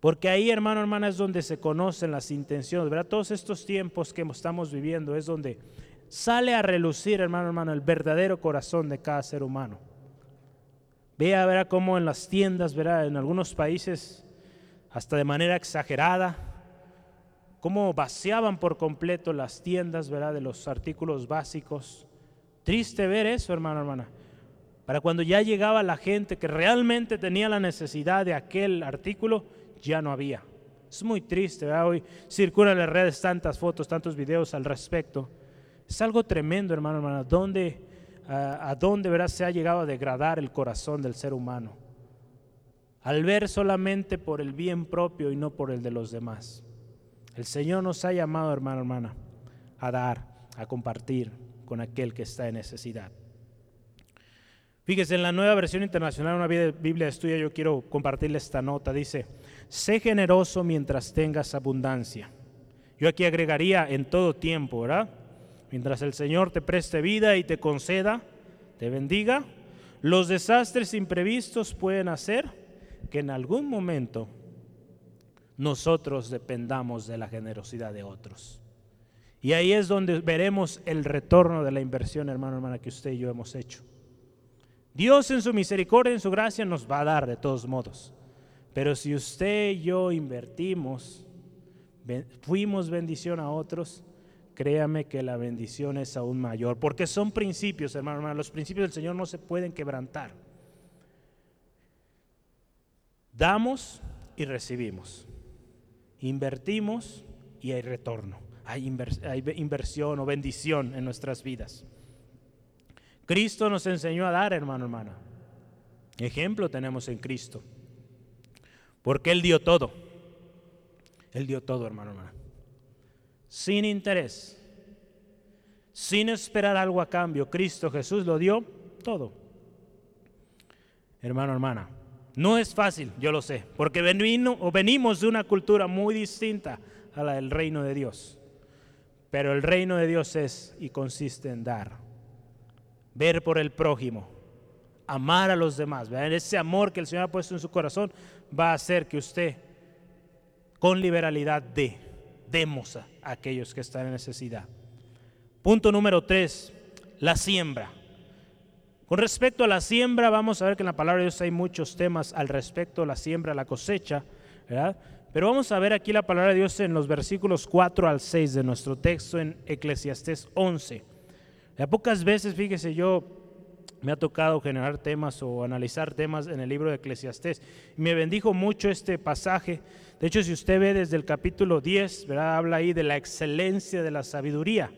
Porque ahí, hermano, hermana, es donde se conocen las intenciones. ¿verdad? Todos estos tiempos que estamos viviendo es donde sale a relucir, hermano, hermano, el verdadero corazón de cada ser humano. Vea, verá cómo en las tiendas, verá, en algunos países, hasta de manera exagerada, cómo vaciaban por completo las tiendas, verá, de los artículos básicos. Triste ver eso, hermano, hermana. Para cuando ya llegaba la gente que realmente tenía la necesidad de aquel artículo, ya no había. Es muy triste, hoy circulan en las redes tantas fotos, tantos videos al respecto. Es algo tremendo, hermano, hermana, ¿Dónde, a, a dónde verás se ha llegado a degradar el corazón del ser humano. Al ver solamente por el bien propio y no por el de los demás. El Señor nos ha llamado, hermano, hermana, a dar, a compartir con aquel que está en necesidad. Fíjese, en la nueva versión internacional, una Biblia de estudio, yo quiero compartirle esta nota. Dice, sé generoso mientras tengas abundancia. Yo aquí agregaría en todo tiempo, ¿verdad? Mientras el Señor te preste vida y te conceda, te bendiga, los desastres imprevistos pueden hacer que en algún momento nosotros dependamos de la generosidad de otros. Y ahí es donde veremos el retorno de la inversión, hermano, hermana, que usted y yo hemos hecho. Dios en su misericordia, en su gracia, nos va a dar de todos modos. Pero si usted y yo invertimos, fuimos bendición a otros, créame que la bendición es aún mayor. Porque son principios, hermano, hermano. Los principios del Señor no se pueden quebrantar. Damos y recibimos. Invertimos y hay retorno. Hay, inversión o bendición en nuestras vidas. Cristo nos enseñó a dar, hermano, hermana. Ejemplo tenemos en Cristo. Porque Él dio todo. Él dio todo, hermano, hermana. Sin interés. Sin esperar algo a cambio. Cristo Jesús lo dio todo. Hermano, hermana. No es fácil, yo lo sé. Porque venimos de una cultura muy distinta a la del reino de Dios. Pero el reino de Dios es y consiste en dar ver por el prójimo, amar a los demás. Ese amor que el Señor ha puesto en su corazón va a hacer que usted con liberalidad dé, demos a aquellos que están en necesidad. Punto número tres, la siembra. Con respecto a la siembra, vamos a ver que en la palabra de Dios hay muchos temas al respecto, la siembra, la cosecha, ¿verdad? Pero vamos a ver aquí la palabra de Dios en los versículos 4 al 6 de nuestro texto en Eclesiastés 11. A pocas veces, fíjese, yo me ha tocado generar temas o analizar temas en el libro de Eclesiastés. Me bendijo mucho este pasaje. De hecho, si usted ve desde el capítulo 10, ¿verdad? habla ahí de la excelencia de la sabiduría.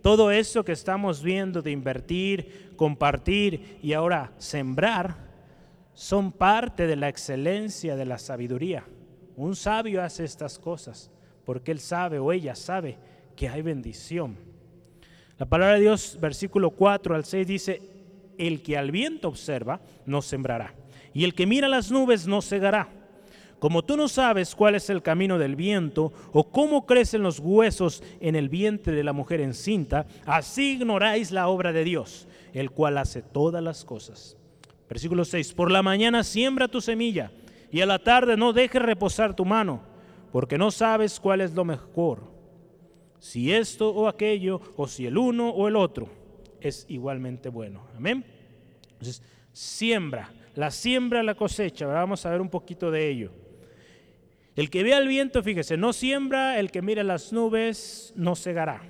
Todo eso que estamos viendo de invertir, compartir y ahora sembrar, son parte de la excelencia de la sabiduría. Un sabio hace estas cosas porque él sabe o ella sabe que hay bendición. La palabra de Dios, versículo 4 al 6 dice, el que al viento observa, no sembrará, y el que mira las nubes no cegará. Como tú no sabes cuál es el camino del viento o cómo crecen los huesos en el vientre de la mujer encinta, así ignoráis la obra de Dios, el cual hace todas las cosas. Versículo 6, por la mañana siembra tu semilla y a la tarde no dejes reposar tu mano, porque no sabes cuál es lo mejor, si esto o aquello, o si el uno o el otro es igualmente bueno. Amén. Entonces, siembra, la siembra, la cosecha, vamos a ver un poquito de ello. El que ve al viento, fíjese, no siembra, el que mira las nubes no cegará.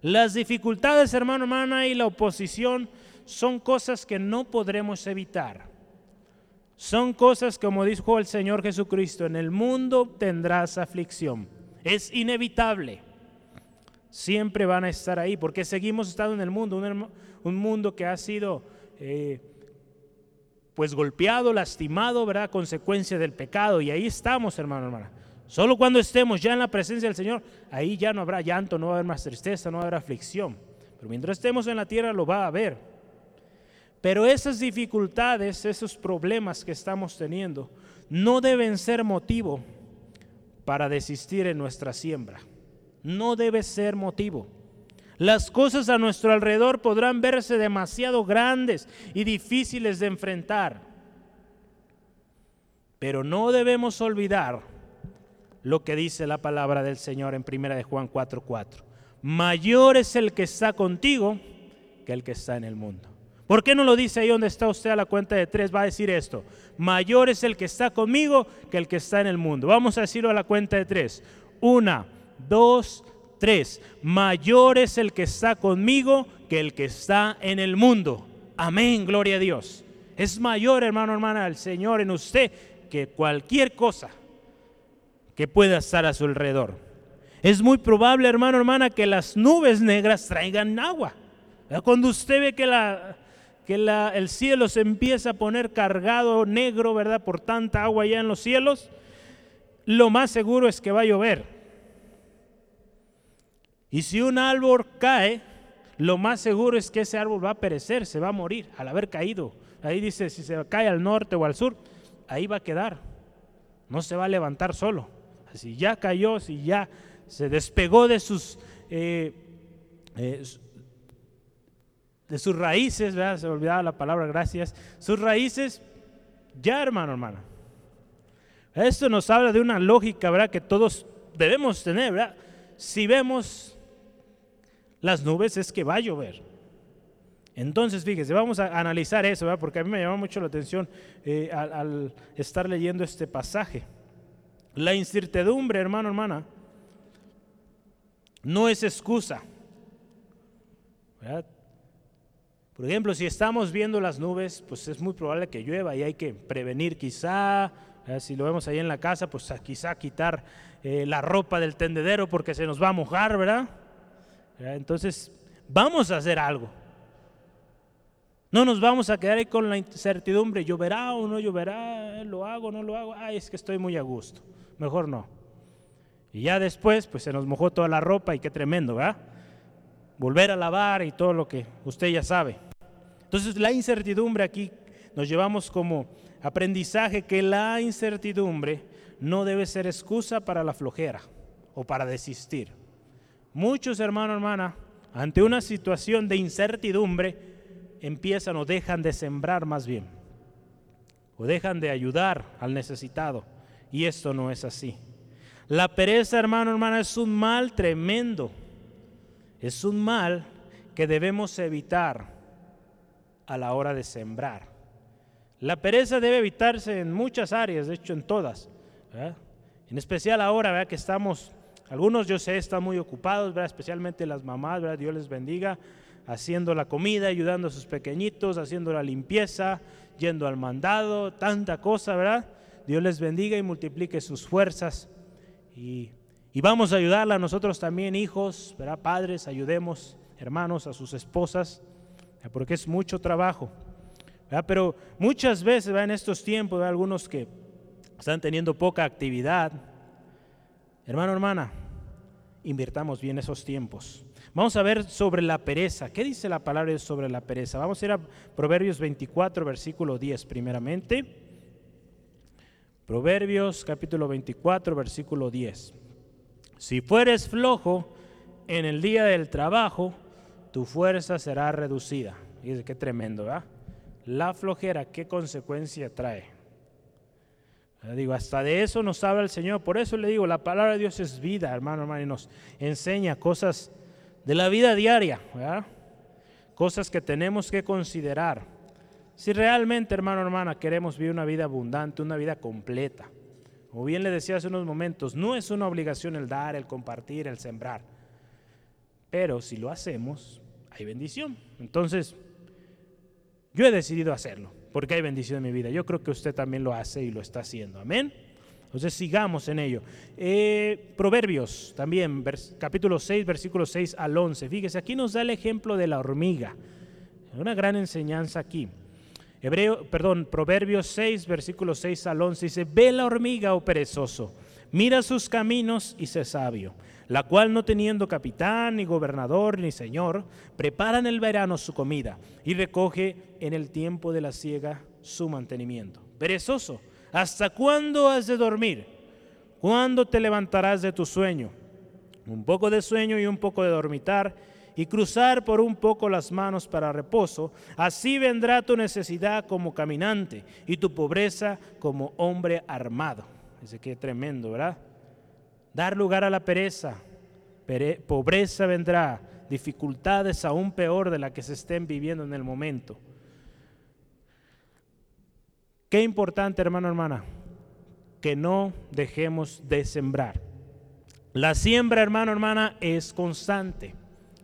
Las dificultades, hermano, hermana, y la oposición son cosas que no podremos evitar. Son cosas, como dijo el Señor Jesucristo, en el mundo tendrás aflicción. Es inevitable siempre van a estar ahí, porque seguimos estando en el mundo, un, mundo que ha sido eh, pues golpeado, lastimado, ¿verdad? Consecuencia del pecado, y ahí estamos, hermano, hermana. Solo cuando estemos ya en la presencia del Señor, ahí ya no habrá llanto, no va a haber más tristeza, no va a haber aflicción. Pero mientras estemos en la tierra lo va a haber. Pero esas dificultades, esos problemas que estamos teniendo, no deben ser motivo para desistir en nuestra siembra no debe ser motivo. Las cosas a nuestro alrededor podrán verse demasiado grandes y difíciles de enfrentar, pero no debemos olvidar lo que dice la palabra del Señor en 1 de Juan 4:4. Mayor es el que está contigo que el que está en el mundo. ¿Por qué no lo dice ahí donde está usted a la cuenta de tres? Va a decir esto. Mayor es el que está conmigo que el que está en el mundo. Vamos a decirlo a la cuenta de tres. Una, dos, tres. Mayor es el que está conmigo que el que está en el mundo. Amén, gloria a Dios. Es mayor, hermano, hermana, el Señor en usted que cualquier cosa que pueda estar a su alrededor. Es muy probable, hermano, hermana, que las nubes negras traigan agua. Cuando usted ve que, la, que el cielo se empieza a poner cargado negro, ¿verdad? Por tanta agua allá en los cielos, lo más seguro es que va a llover. Y si un árbol cae, lo más seguro es que ese árbol va a perecer, se va a morir al haber caído. Ahí dice, si se cae al norte o al sur, ahí va a quedar. No se va a levantar solo. Si ya cayó, si ya se despegó de sus, eh, eh, de sus raíces, ¿verdad? se olvidaba la palabra gracias, sus raíces, ya hermano, hermana. Esto nos habla de una lógica, ¿verdad? Que todos debemos tener, ¿verdad? Si vemos las nubes es que va a llover. Entonces, fíjese, vamos a analizar eso, porque a mí me llama mucho la atención eh, al, estar leyendo este pasaje. La incertidumbre, hermano, hermana, no es excusa. Por ejemplo, si estamos viendo las nubes, pues es muy probable que llueva y hay que prevenir quizá, si lo vemos ahí en la casa, pues quizá quitar eh, la ropa del tendedero porque se nos va a mojar, ¿verdad? Entonces, vamos a hacer algo. No nos vamos a quedar ahí con la incertidumbre, lloverá o no lloverá, lo hago o no lo hago, ay, es que estoy muy a gusto, mejor no. Y ya después, pues se nos mojó toda la ropa y qué tremendo, ¿verdad? Volver a lavar y todo lo que usted ya sabe. Entonces la incertidumbre aquí nos llevamos como aprendizaje que la incertidumbre no debe ser excusa para la flojera o para desistir. Muchos hermanos, hermanas, ante una situación de incertidumbre, empiezan o dejan de sembrar más bien, o dejan de ayudar al necesitado. Y esto no es así. La pereza, hermano, hermana, es un mal tremendo. Es un mal que debemos evitar a la hora de sembrar. La pereza debe evitarse en muchas áreas, de hecho en todas. En especial ahora que estamos, algunos yo sé están muy ocupados, especialmente las mamás, ¿verdad? Dios les bendiga, haciendo la comida, ayudando a sus pequeñitos, haciendo la limpieza, yendo al mandado, tanta cosa, ¿verdad? Dios les bendiga y multiplique sus fuerzas. Y, vamos a ayudarla nosotros también, hijos, ¿verdad? Padres, ayudemos, hermanos, a sus esposas, porque es mucho trabajo. Pero muchas veces en estos tiempos, hay algunos que están teniendo poca actividad. Hermano, hermana, invirtamos bien esos tiempos. Vamos a ver sobre la pereza. ¿Qué dice la palabra sobre la pereza? Vamos a ir a Proverbios 24, versículo 10 primeramente. Proverbios capítulo 24, versículo 10. Si fueres flojo en el día del trabajo, tu fuerza será reducida. Dice, qué tremendo, ¿verdad? La flojera, ¿qué consecuencia trae? digo, hasta de eso nos habla el Señor. Por eso le digo, la palabra de Dios es vida, hermano, hermano, y nos enseña cosas de la vida diaria, cosas que tenemos que considerar. Si realmente, hermano, hermana, queremos vivir una vida abundante, una vida completa, como bien le decía hace unos momentos, no es una obligación el dar, el compartir, el sembrar. Pero si lo hacemos, hay bendición. Entonces, yo he decidido hacerlo, porque hay bendición en mi vida. Yo creo que usted también lo hace y lo está haciendo. Amén. Entonces sigamos en ello. Eh, Proverbios también, capítulo 6, versículo 6 al 11. Fíjese, aquí nos da el ejemplo de la hormiga. Una gran enseñanza aquí. Hebreo, perdón, Proverbios 6, versículo 6 al 11 dice, ve la hormiga, oh perezoso, mira sus caminos y sé sabio, la cual no teniendo capitán, ni gobernador, ni señor, prepara en el verano su comida y recoge en el tiempo de la siega su mantenimiento. Perezoso, ¿Hasta cuándo has de dormir? ¿Cuándo te levantarás de tu sueño? Un poco de sueño y un poco de dormitar y cruzar por un poco las manos para reposo. Así vendrá tu necesidad como caminante y tu pobreza como hombre armado. Dice que tremendo, ¿verdad? Dar lugar a la pereza. pobreza vendrá, dificultades aún peor de la que se estén viviendo en el momento. Qué importante, hermano, hermana, que no dejemos de sembrar. La siembra, hermano, hermana, es constante.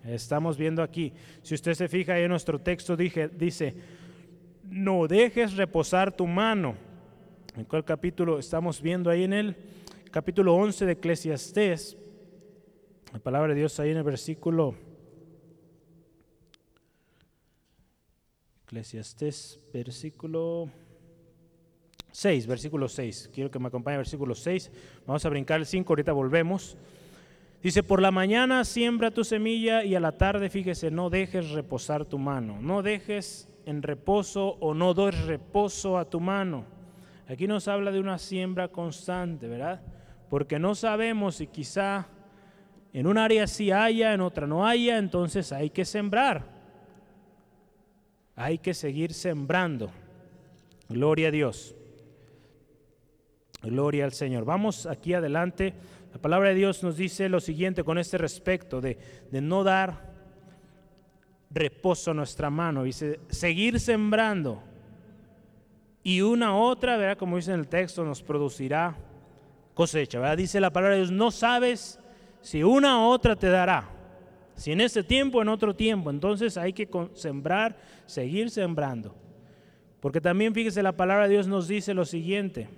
Estamos viendo aquí, si usted se fija en nuestro texto, dije, dice, no dejes reposar tu mano. ¿En cuál capítulo estamos viendo ahí en el capítulo 11 de Eclesiastés? La palabra de Dios ahí en el versículo Eclesiastés, versículo 6, versículo 6. Quiero que me acompañe versículo 6. Vamos a brincar el 5, ahorita volvemos. Dice, por la mañana siembra tu semilla y a la tarde, fíjese, no dejes reposar tu mano. No dejes en reposo o no des reposo a tu mano. Aquí nos habla de una siembra constante, ¿verdad? Porque no sabemos si quizá en un área sí haya, en otra no haya, entonces hay que sembrar. Hay que seguir sembrando. Gloria a Dios. Gloria al Señor. Vamos aquí adelante. La palabra de Dios nos dice lo siguiente con este respecto de, no dar reposo a nuestra mano. Dice, seguir sembrando. Y una otra, ¿verdad? como dice en el texto, nos producirá cosecha. Dice la palabra de Dios, no sabes si una u otra te dará. Si en este tiempo, en otro tiempo. Entonces hay que sembrar, seguir sembrando. Porque también fíjese, la palabra de Dios nos dice lo siguiente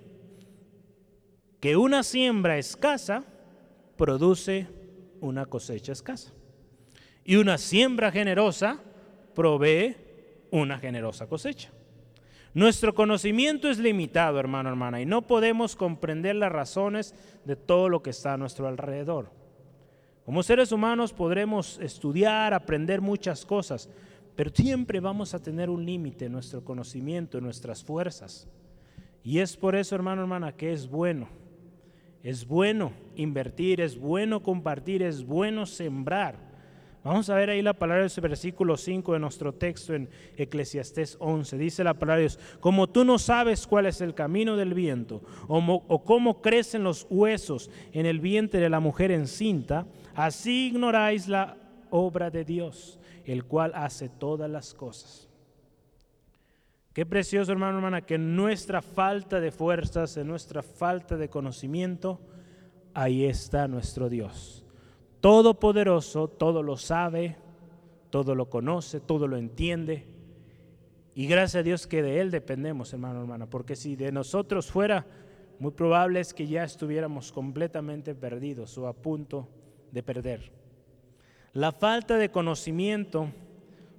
que una siembra escasa produce una cosecha escasa. Y una siembra generosa provee una generosa cosecha. Nuestro conocimiento es limitado, hermano, hermana, y no podemos comprender las razones de todo lo que está a nuestro alrededor. Como seres humanos podremos estudiar, aprender muchas cosas, pero siempre vamos a tener un límite en nuestro conocimiento, en nuestras fuerzas. Y es por eso, hermano, hermana, que es bueno es bueno invertir, es bueno compartir, es bueno sembrar. Vamos a ver ahí la palabra de versículo 5 de nuestro texto en Eclesiastés 11. Dice la palabra de Dios, como tú no sabes cuál es el camino del viento o, o cómo crecen los huesos en el vientre de la mujer encinta, así ignoráis la obra de Dios, el cual hace todas las cosas. Qué precioso, hermano, hermana, que nuestra falta de fuerzas, en nuestra falta de conocimiento, ahí está nuestro Dios. Todopoderoso, todo lo sabe, todo lo conoce, todo lo entiende. Y gracias a Dios que de Él dependemos, hermano, hermana, porque si de nosotros fuera, muy probable es que ya estuviéramos completamente perdidos o a punto de perder. La falta de conocimiento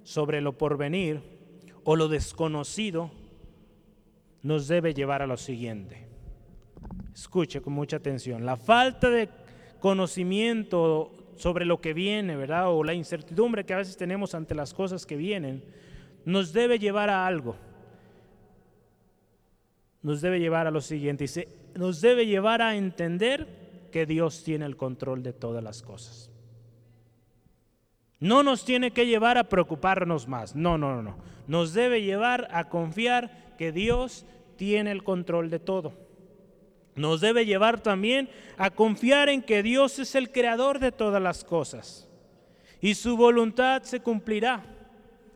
sobre lo porvenir o lo desconocido nos debe llevar a lo siguiente. Escuche con mucha atención. La falta de conocimiento sobre lo que viene, ¿verdad? O la incertidumbre que a veces tenemos ante las cosas que vienen, nos debe llevar a algo. Nos debe llevar a lo siguiente. Nos debe llevar a entender que Dios tiene el control de todas las cosas. No nos tiene que llevar a preocuparnos más. No, no, no, no. Nos debe llevar a confiar que Dios tiene el control de todo. Nos debe llevar también a confiar en que Dios es el creador de todas las cosas. Y su voluntad se cumplirá.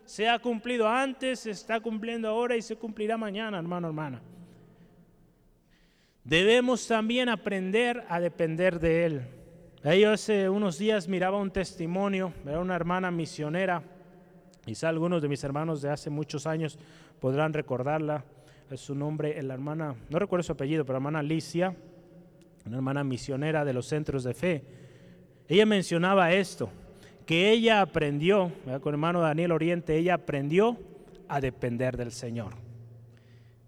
Se ha cumplido antes, se está cumpliendo ahora y se cumplirá mañana, hermano, hermana. Debemos también aprender a depender de Él. Yo hace unos días miraba un testimonio, era una hermana misionera, quizá algunos de mis hermanos de hace muchos años podrán recordarla, su nombre, la hermana, no recuerdo su apellido, pero hermana Alicia, una hermana misionera de los centros de fe. Ella mencionaba esto, que ella aprendió, con hermano Daniel Oriente, ella aprendió a depender del Señor.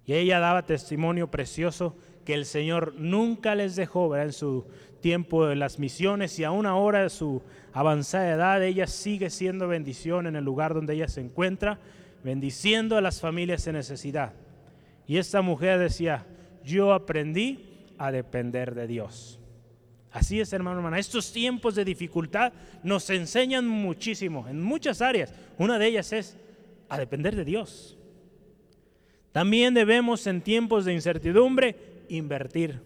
Y ella daba testimonio precioso que el Señor nunca les dejó, ¿verdad? en su tiempo de las misiones y aún ahora de su avanzada edad, ella sigue siendo bendición en el lugar donde ella se encuentra, bendiciendo a las familias en necesidad. Y esta mujer decía, yo aprendí a depender de Dios. Así es, hermano, hermana. Estos tiempos de dificultad nos enseñan muchísimo en muchas áreas. Una de ellas es a depender de Dios. También debemos en tiempos de incertidumbre invertir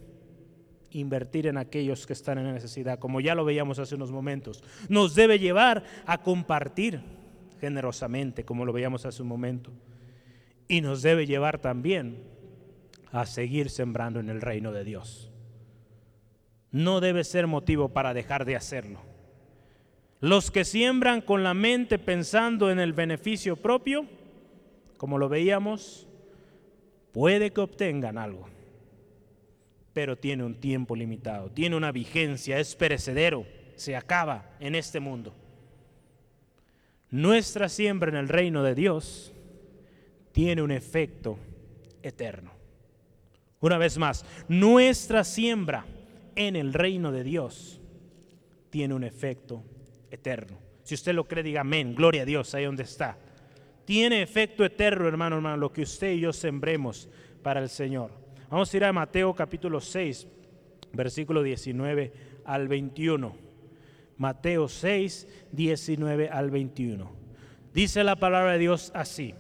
invertir en aquellos que están en necesidad, como ya lo veíamos hace unos momentos. Nos debe llevar a compartir generosamente, como lo veíamos hace un momento. Y nos debe llevar también a seguir sembrando en el reino de Dios. No debe ser motivo para dejar de hacerlo. Los que siembran con la mente pensando en el beneficio propio, como lo veíamos, puede que obtengan algo pero tiene un tiempo limitado, tiene una vigencia, es perecedero, se acaba en este mundo. Nuestra siembra en el reino de Dios tiene un efecto eterno. Una vez más, nuestra siembra en el reino de Dios tiene un efecto eterno. Si usted lo cree, diga amén, gloria a Dios, ahí donde está. Tiene efecto eterno, hermano, hermano, lo que usted y yo sembremos para el Señor. Vamos a ir a Mateo capítulo 6, versículo 19 al 21. Mateo 6, 19 al 21. Dice la palabra de Dios así.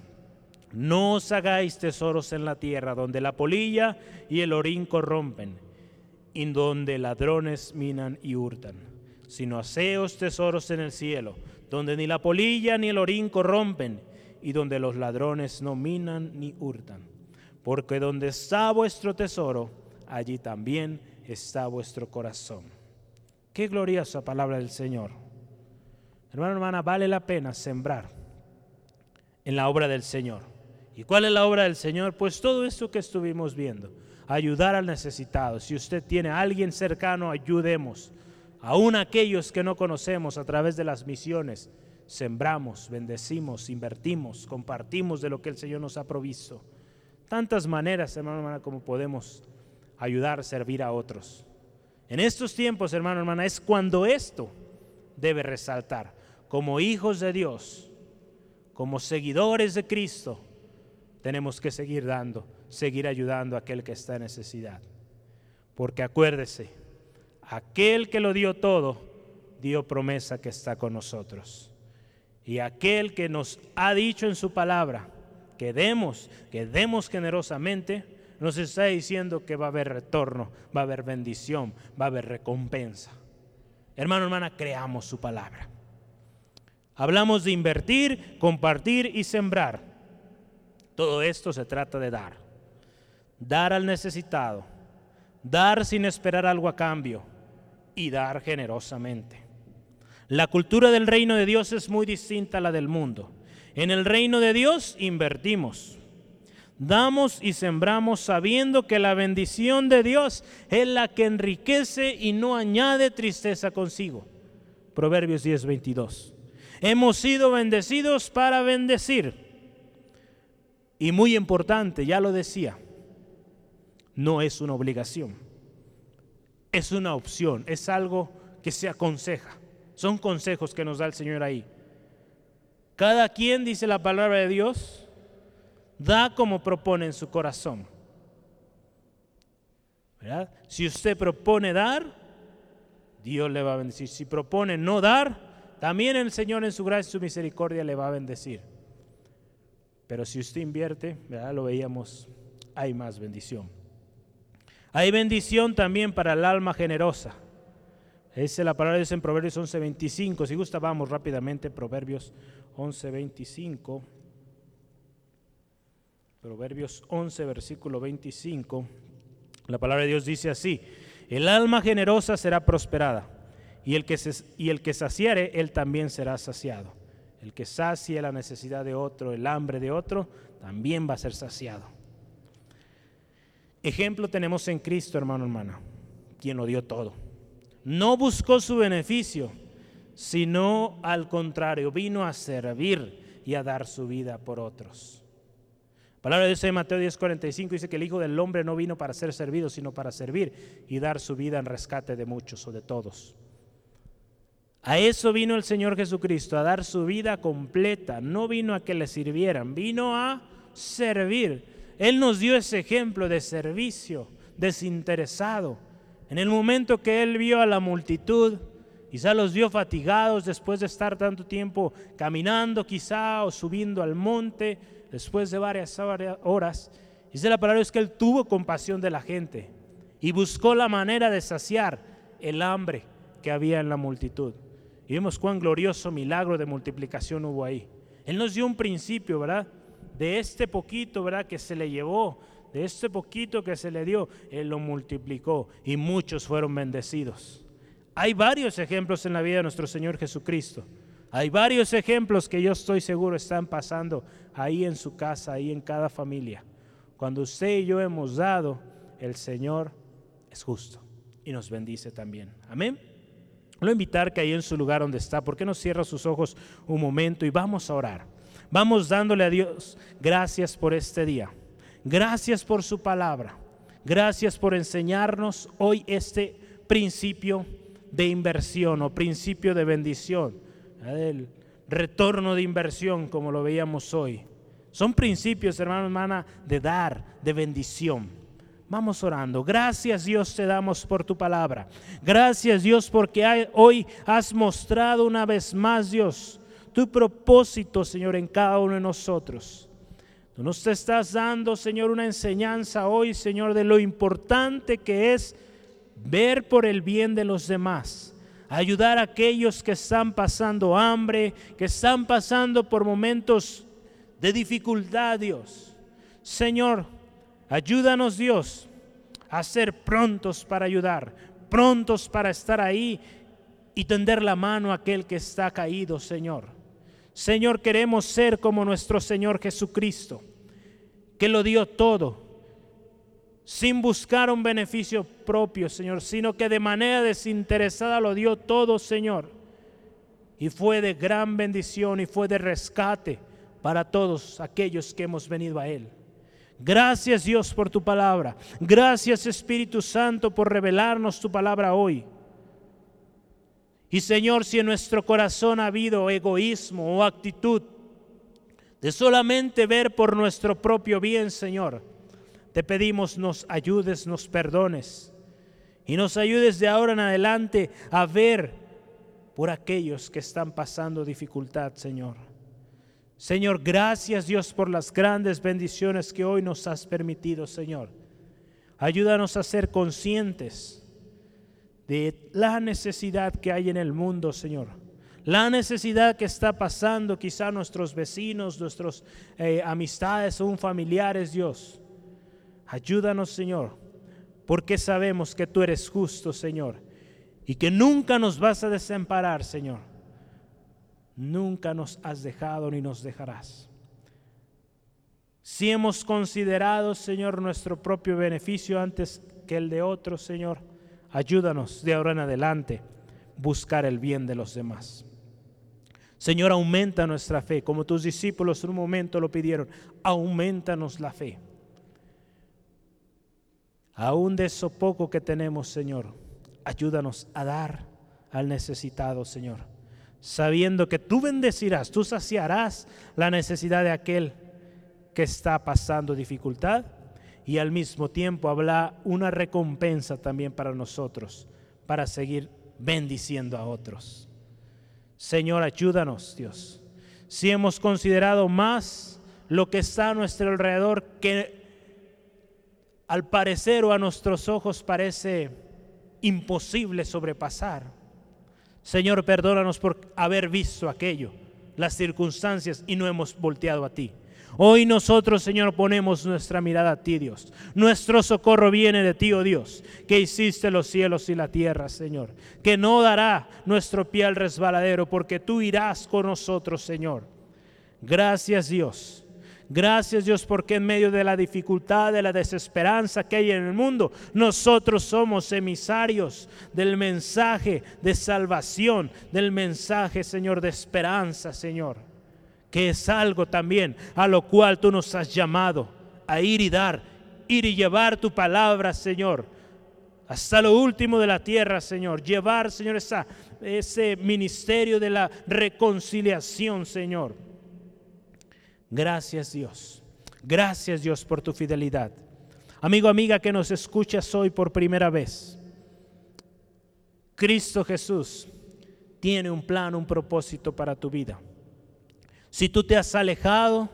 No os hagáis tesoros en la tierra, donde la polilla y el orín corrompen, y donde ladrones minan y hurtan, sino haceos tesoros en el cielo, donde ni la polilla ni el orín corrompen, y donde los ladrones no minan ni hurtan porque donde está vuestro tesoro, allí también está vuestro corazón. Qué gloriosa palabra del Señor. Hermano, hermana, vale la pena sembrar en la obra del Señor. ¿Y cuál es la obra del Señor? Pues todo esto que estuvimos viendo, ayudar al necesitado. Si usted tiene a alguien cercano, ayudemos. Aún aquellos que no conocemos a través de las misiones, sembramos, bendecimos, invertimos, compartimos de lo que el Señor nos ha provisto tantas maneras, hermano, hermana, como podemos ayudar, servir a otros. En estos tiempos, hermano, hermana, es cuando esto debe resaltar. Como hijos de Dios, como seguidores de Cristo, tenemos que seguir dando, seguir ayudando a aquel que está en necesidad. Porque acuérdese, aquel que lo dio todo, dio promesa que está con nosotros. Y aquel que nos ha dicho en su palabra, que demos, que demos generosamente, nos está diciendo que va a haber retorno, va a haber bendición, va a haber recompensa. Hermano, hermana, creamos su palabra. Hablamos de invertir, compartir y sembrar. Todo esto se trata de dar. Dar al necesitado, dar sin esperar algo a cambio y dar generosamente. La cultura del reino de Dios es muy distinta a la del mundo. En el reino de Dios invertimos, damos y sembramos sabiendo que la bendición de Dios es la que enriquece y no añade tristeza consigo. Proverbios 10, 22. Hemos sido bendecidos para bendecir. Y muy importante, ya lo decía, no es una obligación, es una opción, es algo que se aconseja. Son consejos que nos da el Señor ahí. Cada quien, dice la palabra de Dios, da como propone en su corazón. Si usted propone dar, Dios le va a bendecir. Si propone no dar, también el Señor en su gracia y su misericordia le va a bendecir. Pero si usted invierte, ¿verdad? lo veíamos, hay más bendición. Hay bendición también para el alma generosa. Esa es la palabra de Dios en Proverbios 11:25. Si gusta, vamos rápidamente, Proverbios 11:25. Proverbios 11, versículo 25. La palabra de Dios dice así, el alma generosa será prosperada, y el que, y el que saciare, él también será saciado. El que sacie la necesidad de otro, el hambre de otro, también va a ser saciado. Ejemplo tenemos en Cristo, hermano, hermana, quien lo dio todo. No buscó su beneficio, sino al contrario, vino a servir y a dar su vida por otros. Palabra de Dios en Mateo 10:45 dice que el Hijo del Hombre no vino para ser servido, sino para servir y dar su vida en rescate de muchos o de todos. A eso vino el Señor Jesucristo, a dar su vida completa. No vino a que le sirvieran, vino a servir. Él nos dio ese ejemplo de servicio desinteresado. En el momento que Él vio a la multitud, quizá los vio fatigados después de estar tanto tiempo caminando quizá o subiendo al monte, después de varias horas, dice la palabra es que él tuvo compasión de la gente y buscó la manera de saciar el hambre que había en la multitud. Y vemos cuán glorioso milagro de multiplicación hubo ahí. Él nos dio un principio, ¿verdad? De este poquito, ¿verdad? Que se le llevó, de este poquito que se le dio, Él lo multiplicó y muchos fueron bendecidos. Hay varios ejemplos en la vida de nuestro Señor Jesucristo. Hay varios ejemplos que yo estoy seguro están pasando ahí en su casa, ahí en cada familia. Cuando usted y yo hemos dado, el Señor es justo y nos bendice también. Amén. Lo invitar que ahí en su lugar donde está, ¿por qué no cierra sus ojos un momento y vamos a orar? Vamos dándole a Dios gracias por este día. Gracias por su palabra. Gracias por enseñarnos hoy este principio de inversión o principio de bendición del retorno de inversión, como lo veíamos hoy. Son principios, hermano, hermana, de dar, de bendición. Vamos orando. Gracias Dios te damos por tu palabra. Gracias Dios porque hoy has mostrado una vez más, Dios, tu propósito, Señor, en cada uno de nosotros. Tú nos estás dando, Señor, una enseñanza hoy, Señor, de lo importante que es ver por el bien de los demás ayudar a aquellos que están pasando hambre, que están pasando por momentos de dificultad, Dios. Señor, ayúdanos, Dios, a ser prontos para ayudar, prontos para estar ahí y tender la mano a aquel que está caído, Señor. Señor, queremos ser como nuestro Señor Jesucristo, que lo dio todo sin buscar un beneficio propio, Señor, sino que de manera desinteresada lo dio todo, Señor. Y fue de gran bendición y fue de rescate para todos aquellos que hemos venido a Él. Gracias Dios por tu palabra. Gracias Espíritu Santo por revelarnos tu palabra hoy. Y Señor, si en nuestro corazón ha habido egoísmo o actitud de solamente ver por nuestro propio bien, Señor, te pedimos nos ayudes, nos perdones y nos ayudes de ahora en adelante a ver por aquellos que están pasando dificultad, Señor. Señor, gracias Dios por las grandes bendiciones que hoy nos has permitido, Señor. Ayúdanos a ser conscientes de la necesidad que hay en el mundo, Señor. la necesidad que está pasando quizá nuestros vecinos, nuestros eh, amistades o familiares, Dios. Ayúdanos, Señor, porque sabemos que tú eres justo, Señor, y que nunca nos vas a desamparar, Señor. Nunca nos has dejado ni nos dejarás. Si hemos considerado, Señor, nuestro propio beneficio antes que el de otros, Señor, ayúdanos de ahora en adelante buscar el bien de los demás. Señor, aumenta nuestra fe, como tus discípulos en un momento lo pidieron, aumentanos la fe. Aún de eso poco que tenemos, Señor, ayúdanos a dar al necesitado, Señor, sabiendo que tú bendecirás, tú saciarás la necesidad de aquel que está pasando dificultad y al mismo tiempo habla una recompensa también para nosotros, para seguir bendiciendo a otros. Señor, ayúdanos, Dios. Si hemos considerado más lo que está a nuestro alrededor que al parecer o a nuestros ojos parece imposible sobrepasar. Señor, perdónanos por haber visto aquello, las circunstancias y no hemos volteado a ti. Hoy nosotros, Señor, ponemos nuestra mirada a ti, Dios. Nuestro socorro viene de ti, oh Dios, que hiciste los cielos y la tierra, Señor. Que no dará nuestro pie al resbaladero, porque tú irás con nosotros, Señor. Gracias, Dios. Gracias Dios porque en medio de la dificultad, de la desesperanza que hay en el mundo, nosotros somos emisarios del mensaje de salvación, del mensaje, Señor, de esperanza, Señor que es algo también a lo cual tú nos has llamado a ir y dar, ir y llevar tu palabra, Señor, hasta lo último de la tierra, Señor. Llevar, Señor, esa, ese ministerio de la reconciliación, Señor. Gracias, Dios. Gracias, Dios, por tu fidelidad. Amigo, amiga que nos escuchas hoy por primera vez. Cristo Jesús tiene un plan, un propósito para tu vida si tú te has alejado,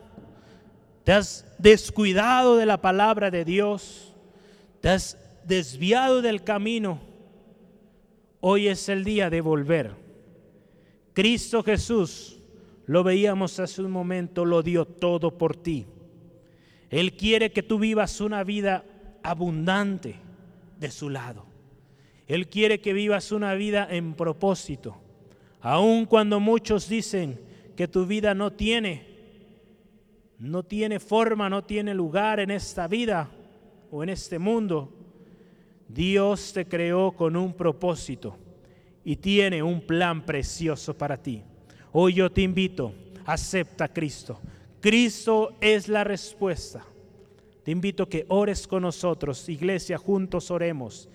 te has descuidado de la palabra de Dios, te has desviado del camino, hoy es el día de volver. Cristo Jesús, lo veíamos hace un momento, lo dio todo por ti. Él quiere que tú vivas una vida abundante de su lado. Él quiere que vivas una vida en propósito. Aun cuando muchos dicen, que tu vida no tiene, no tiene forma, no tiene lugar en esta vida o en este mundo. Dios te creó con un propósito y tiene un plan precioso para ti. Hoy yo te invito, acepta a Cristo. Cristo es la respuesta. Te invito a que ores con nosotros, iglesia, juntos oremos.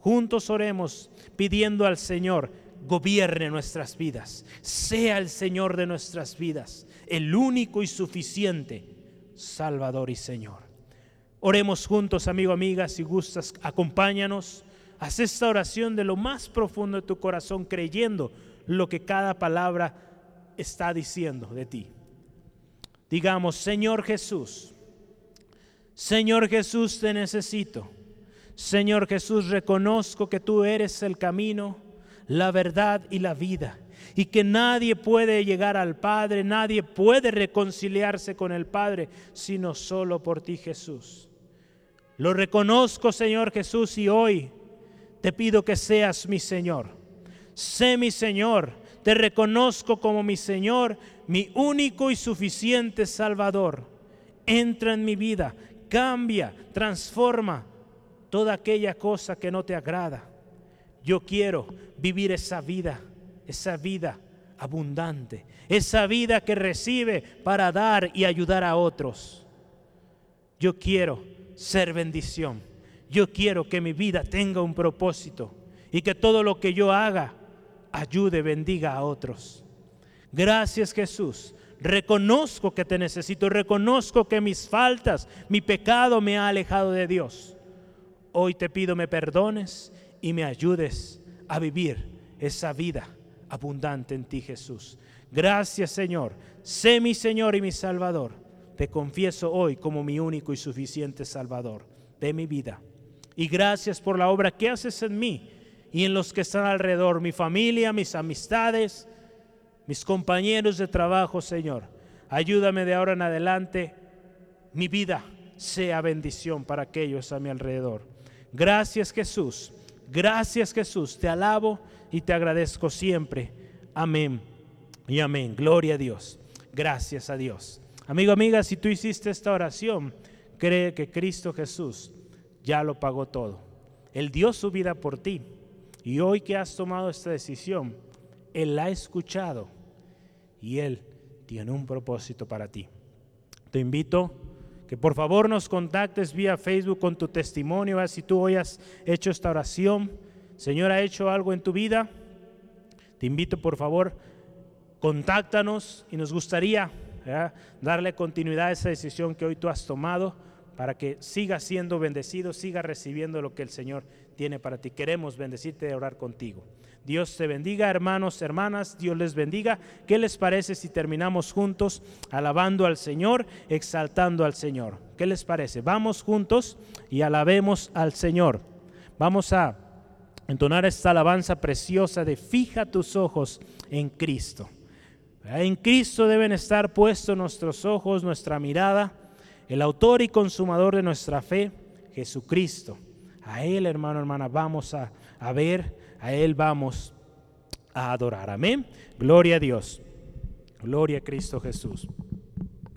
Juntos oremos pidiendo al Señor gobierne nuestras vidas, sea el Señor de nuestras vidas, el único y suficiente Salvador y Señor. Oremos juntos, amigo, amiga, si gustas, acompáñanos. Haz esta oración de lo más profundo de tu corazón, creyendo lo que cada palabra está diciendo de ti. Digamos, Señor Jesús, Señor Jesús, te necesito. Señor Jesús, reconozco que tú eres el camino la verdad y la vida. Y que nadie puede llegar al Padre, nadie puede reconciliarse con el Padre, sino solo por ti Jesús. Lo reconozco, Señor Jesús, y hoy te pido que seas mi Señor. Sé mi Señor, te reconozco como mi Señor, mi único y suficiente Salvador. Entra en mi vida, cambia, transforma toda aquella cosa que no te agrada yo quiero vivir esa vida, esa vida abundante, esa vida que recibe para dar y ayudar a otros. Yo quiero ser bendición. Yo quiero que mi vida tenga un propósito y que todo lo que yo haga ayude, bendiga a otros. Gracias Jesús. Reconozco que te necesito, reconozco que mis faltas, mi pecado me ha alejado de Dios. Hoy te pido me perdones y me ayudes a vivir esa vida abundante en ti, Jesús. Gracias, Señor. Sé mi Señor y mi Salvador. Te confieso hoy como mi único y suficiente Salvador de mi vida. Y gracias por la obra que haces en mí y en los que están alrededor, mi familia, mis amistades, mis compañeros de trabajo, Señor. Ayúdame de ahora en adelante, mi vida sea bendición para aquellos a mi alrededor. Gracias Jesús, gracias Jesús, te alabo y te agradezco siempre. Amén y amén. Gloria a Dios. Gracias a Dios. Amigo, amiga, si tú hiciste esta oración, cree que Cristo Jesús ya lo pagó todo. Él dio su vida por ti. Y hoy que has tomado esta decisión, Él la ha escuchado y Él tiene un propósito para ti. Te invito que por favor nos contactes vía Facebook con tu testimonio, si tú hoy has hecho esta oración, Señor ha hecho algo en tu vida. Te invito por favor, contáctanos y nos gustaría darle continuidad a esa decisión que hoy tú has tomado para que siga siendo bendecido, siga recibiendo lo que el Señor tiene para ti. Queremos bendecirte y orar contigo. Dios te bendiga, hermanos, hermanas, Dios les bendiga. ¿Qué les parece si terminamos juntos alabando al Señor, exaltando al Señor? ¿Qué les parece? Vamos juntos y alabemos al Señor. Vamos a entonar esta alabanza preciosa de fija tus ojos en Cristo. En Cristo deben estar puestos nuestros ojos, nuestra mirada el autor y consumador de nuestra fe, Jesucristo. A Él, hermano, hermana, vamos a, a ver, a Él vamos a adorar. Amén. Gloria a Dios. Gloria a Cristo Jesús.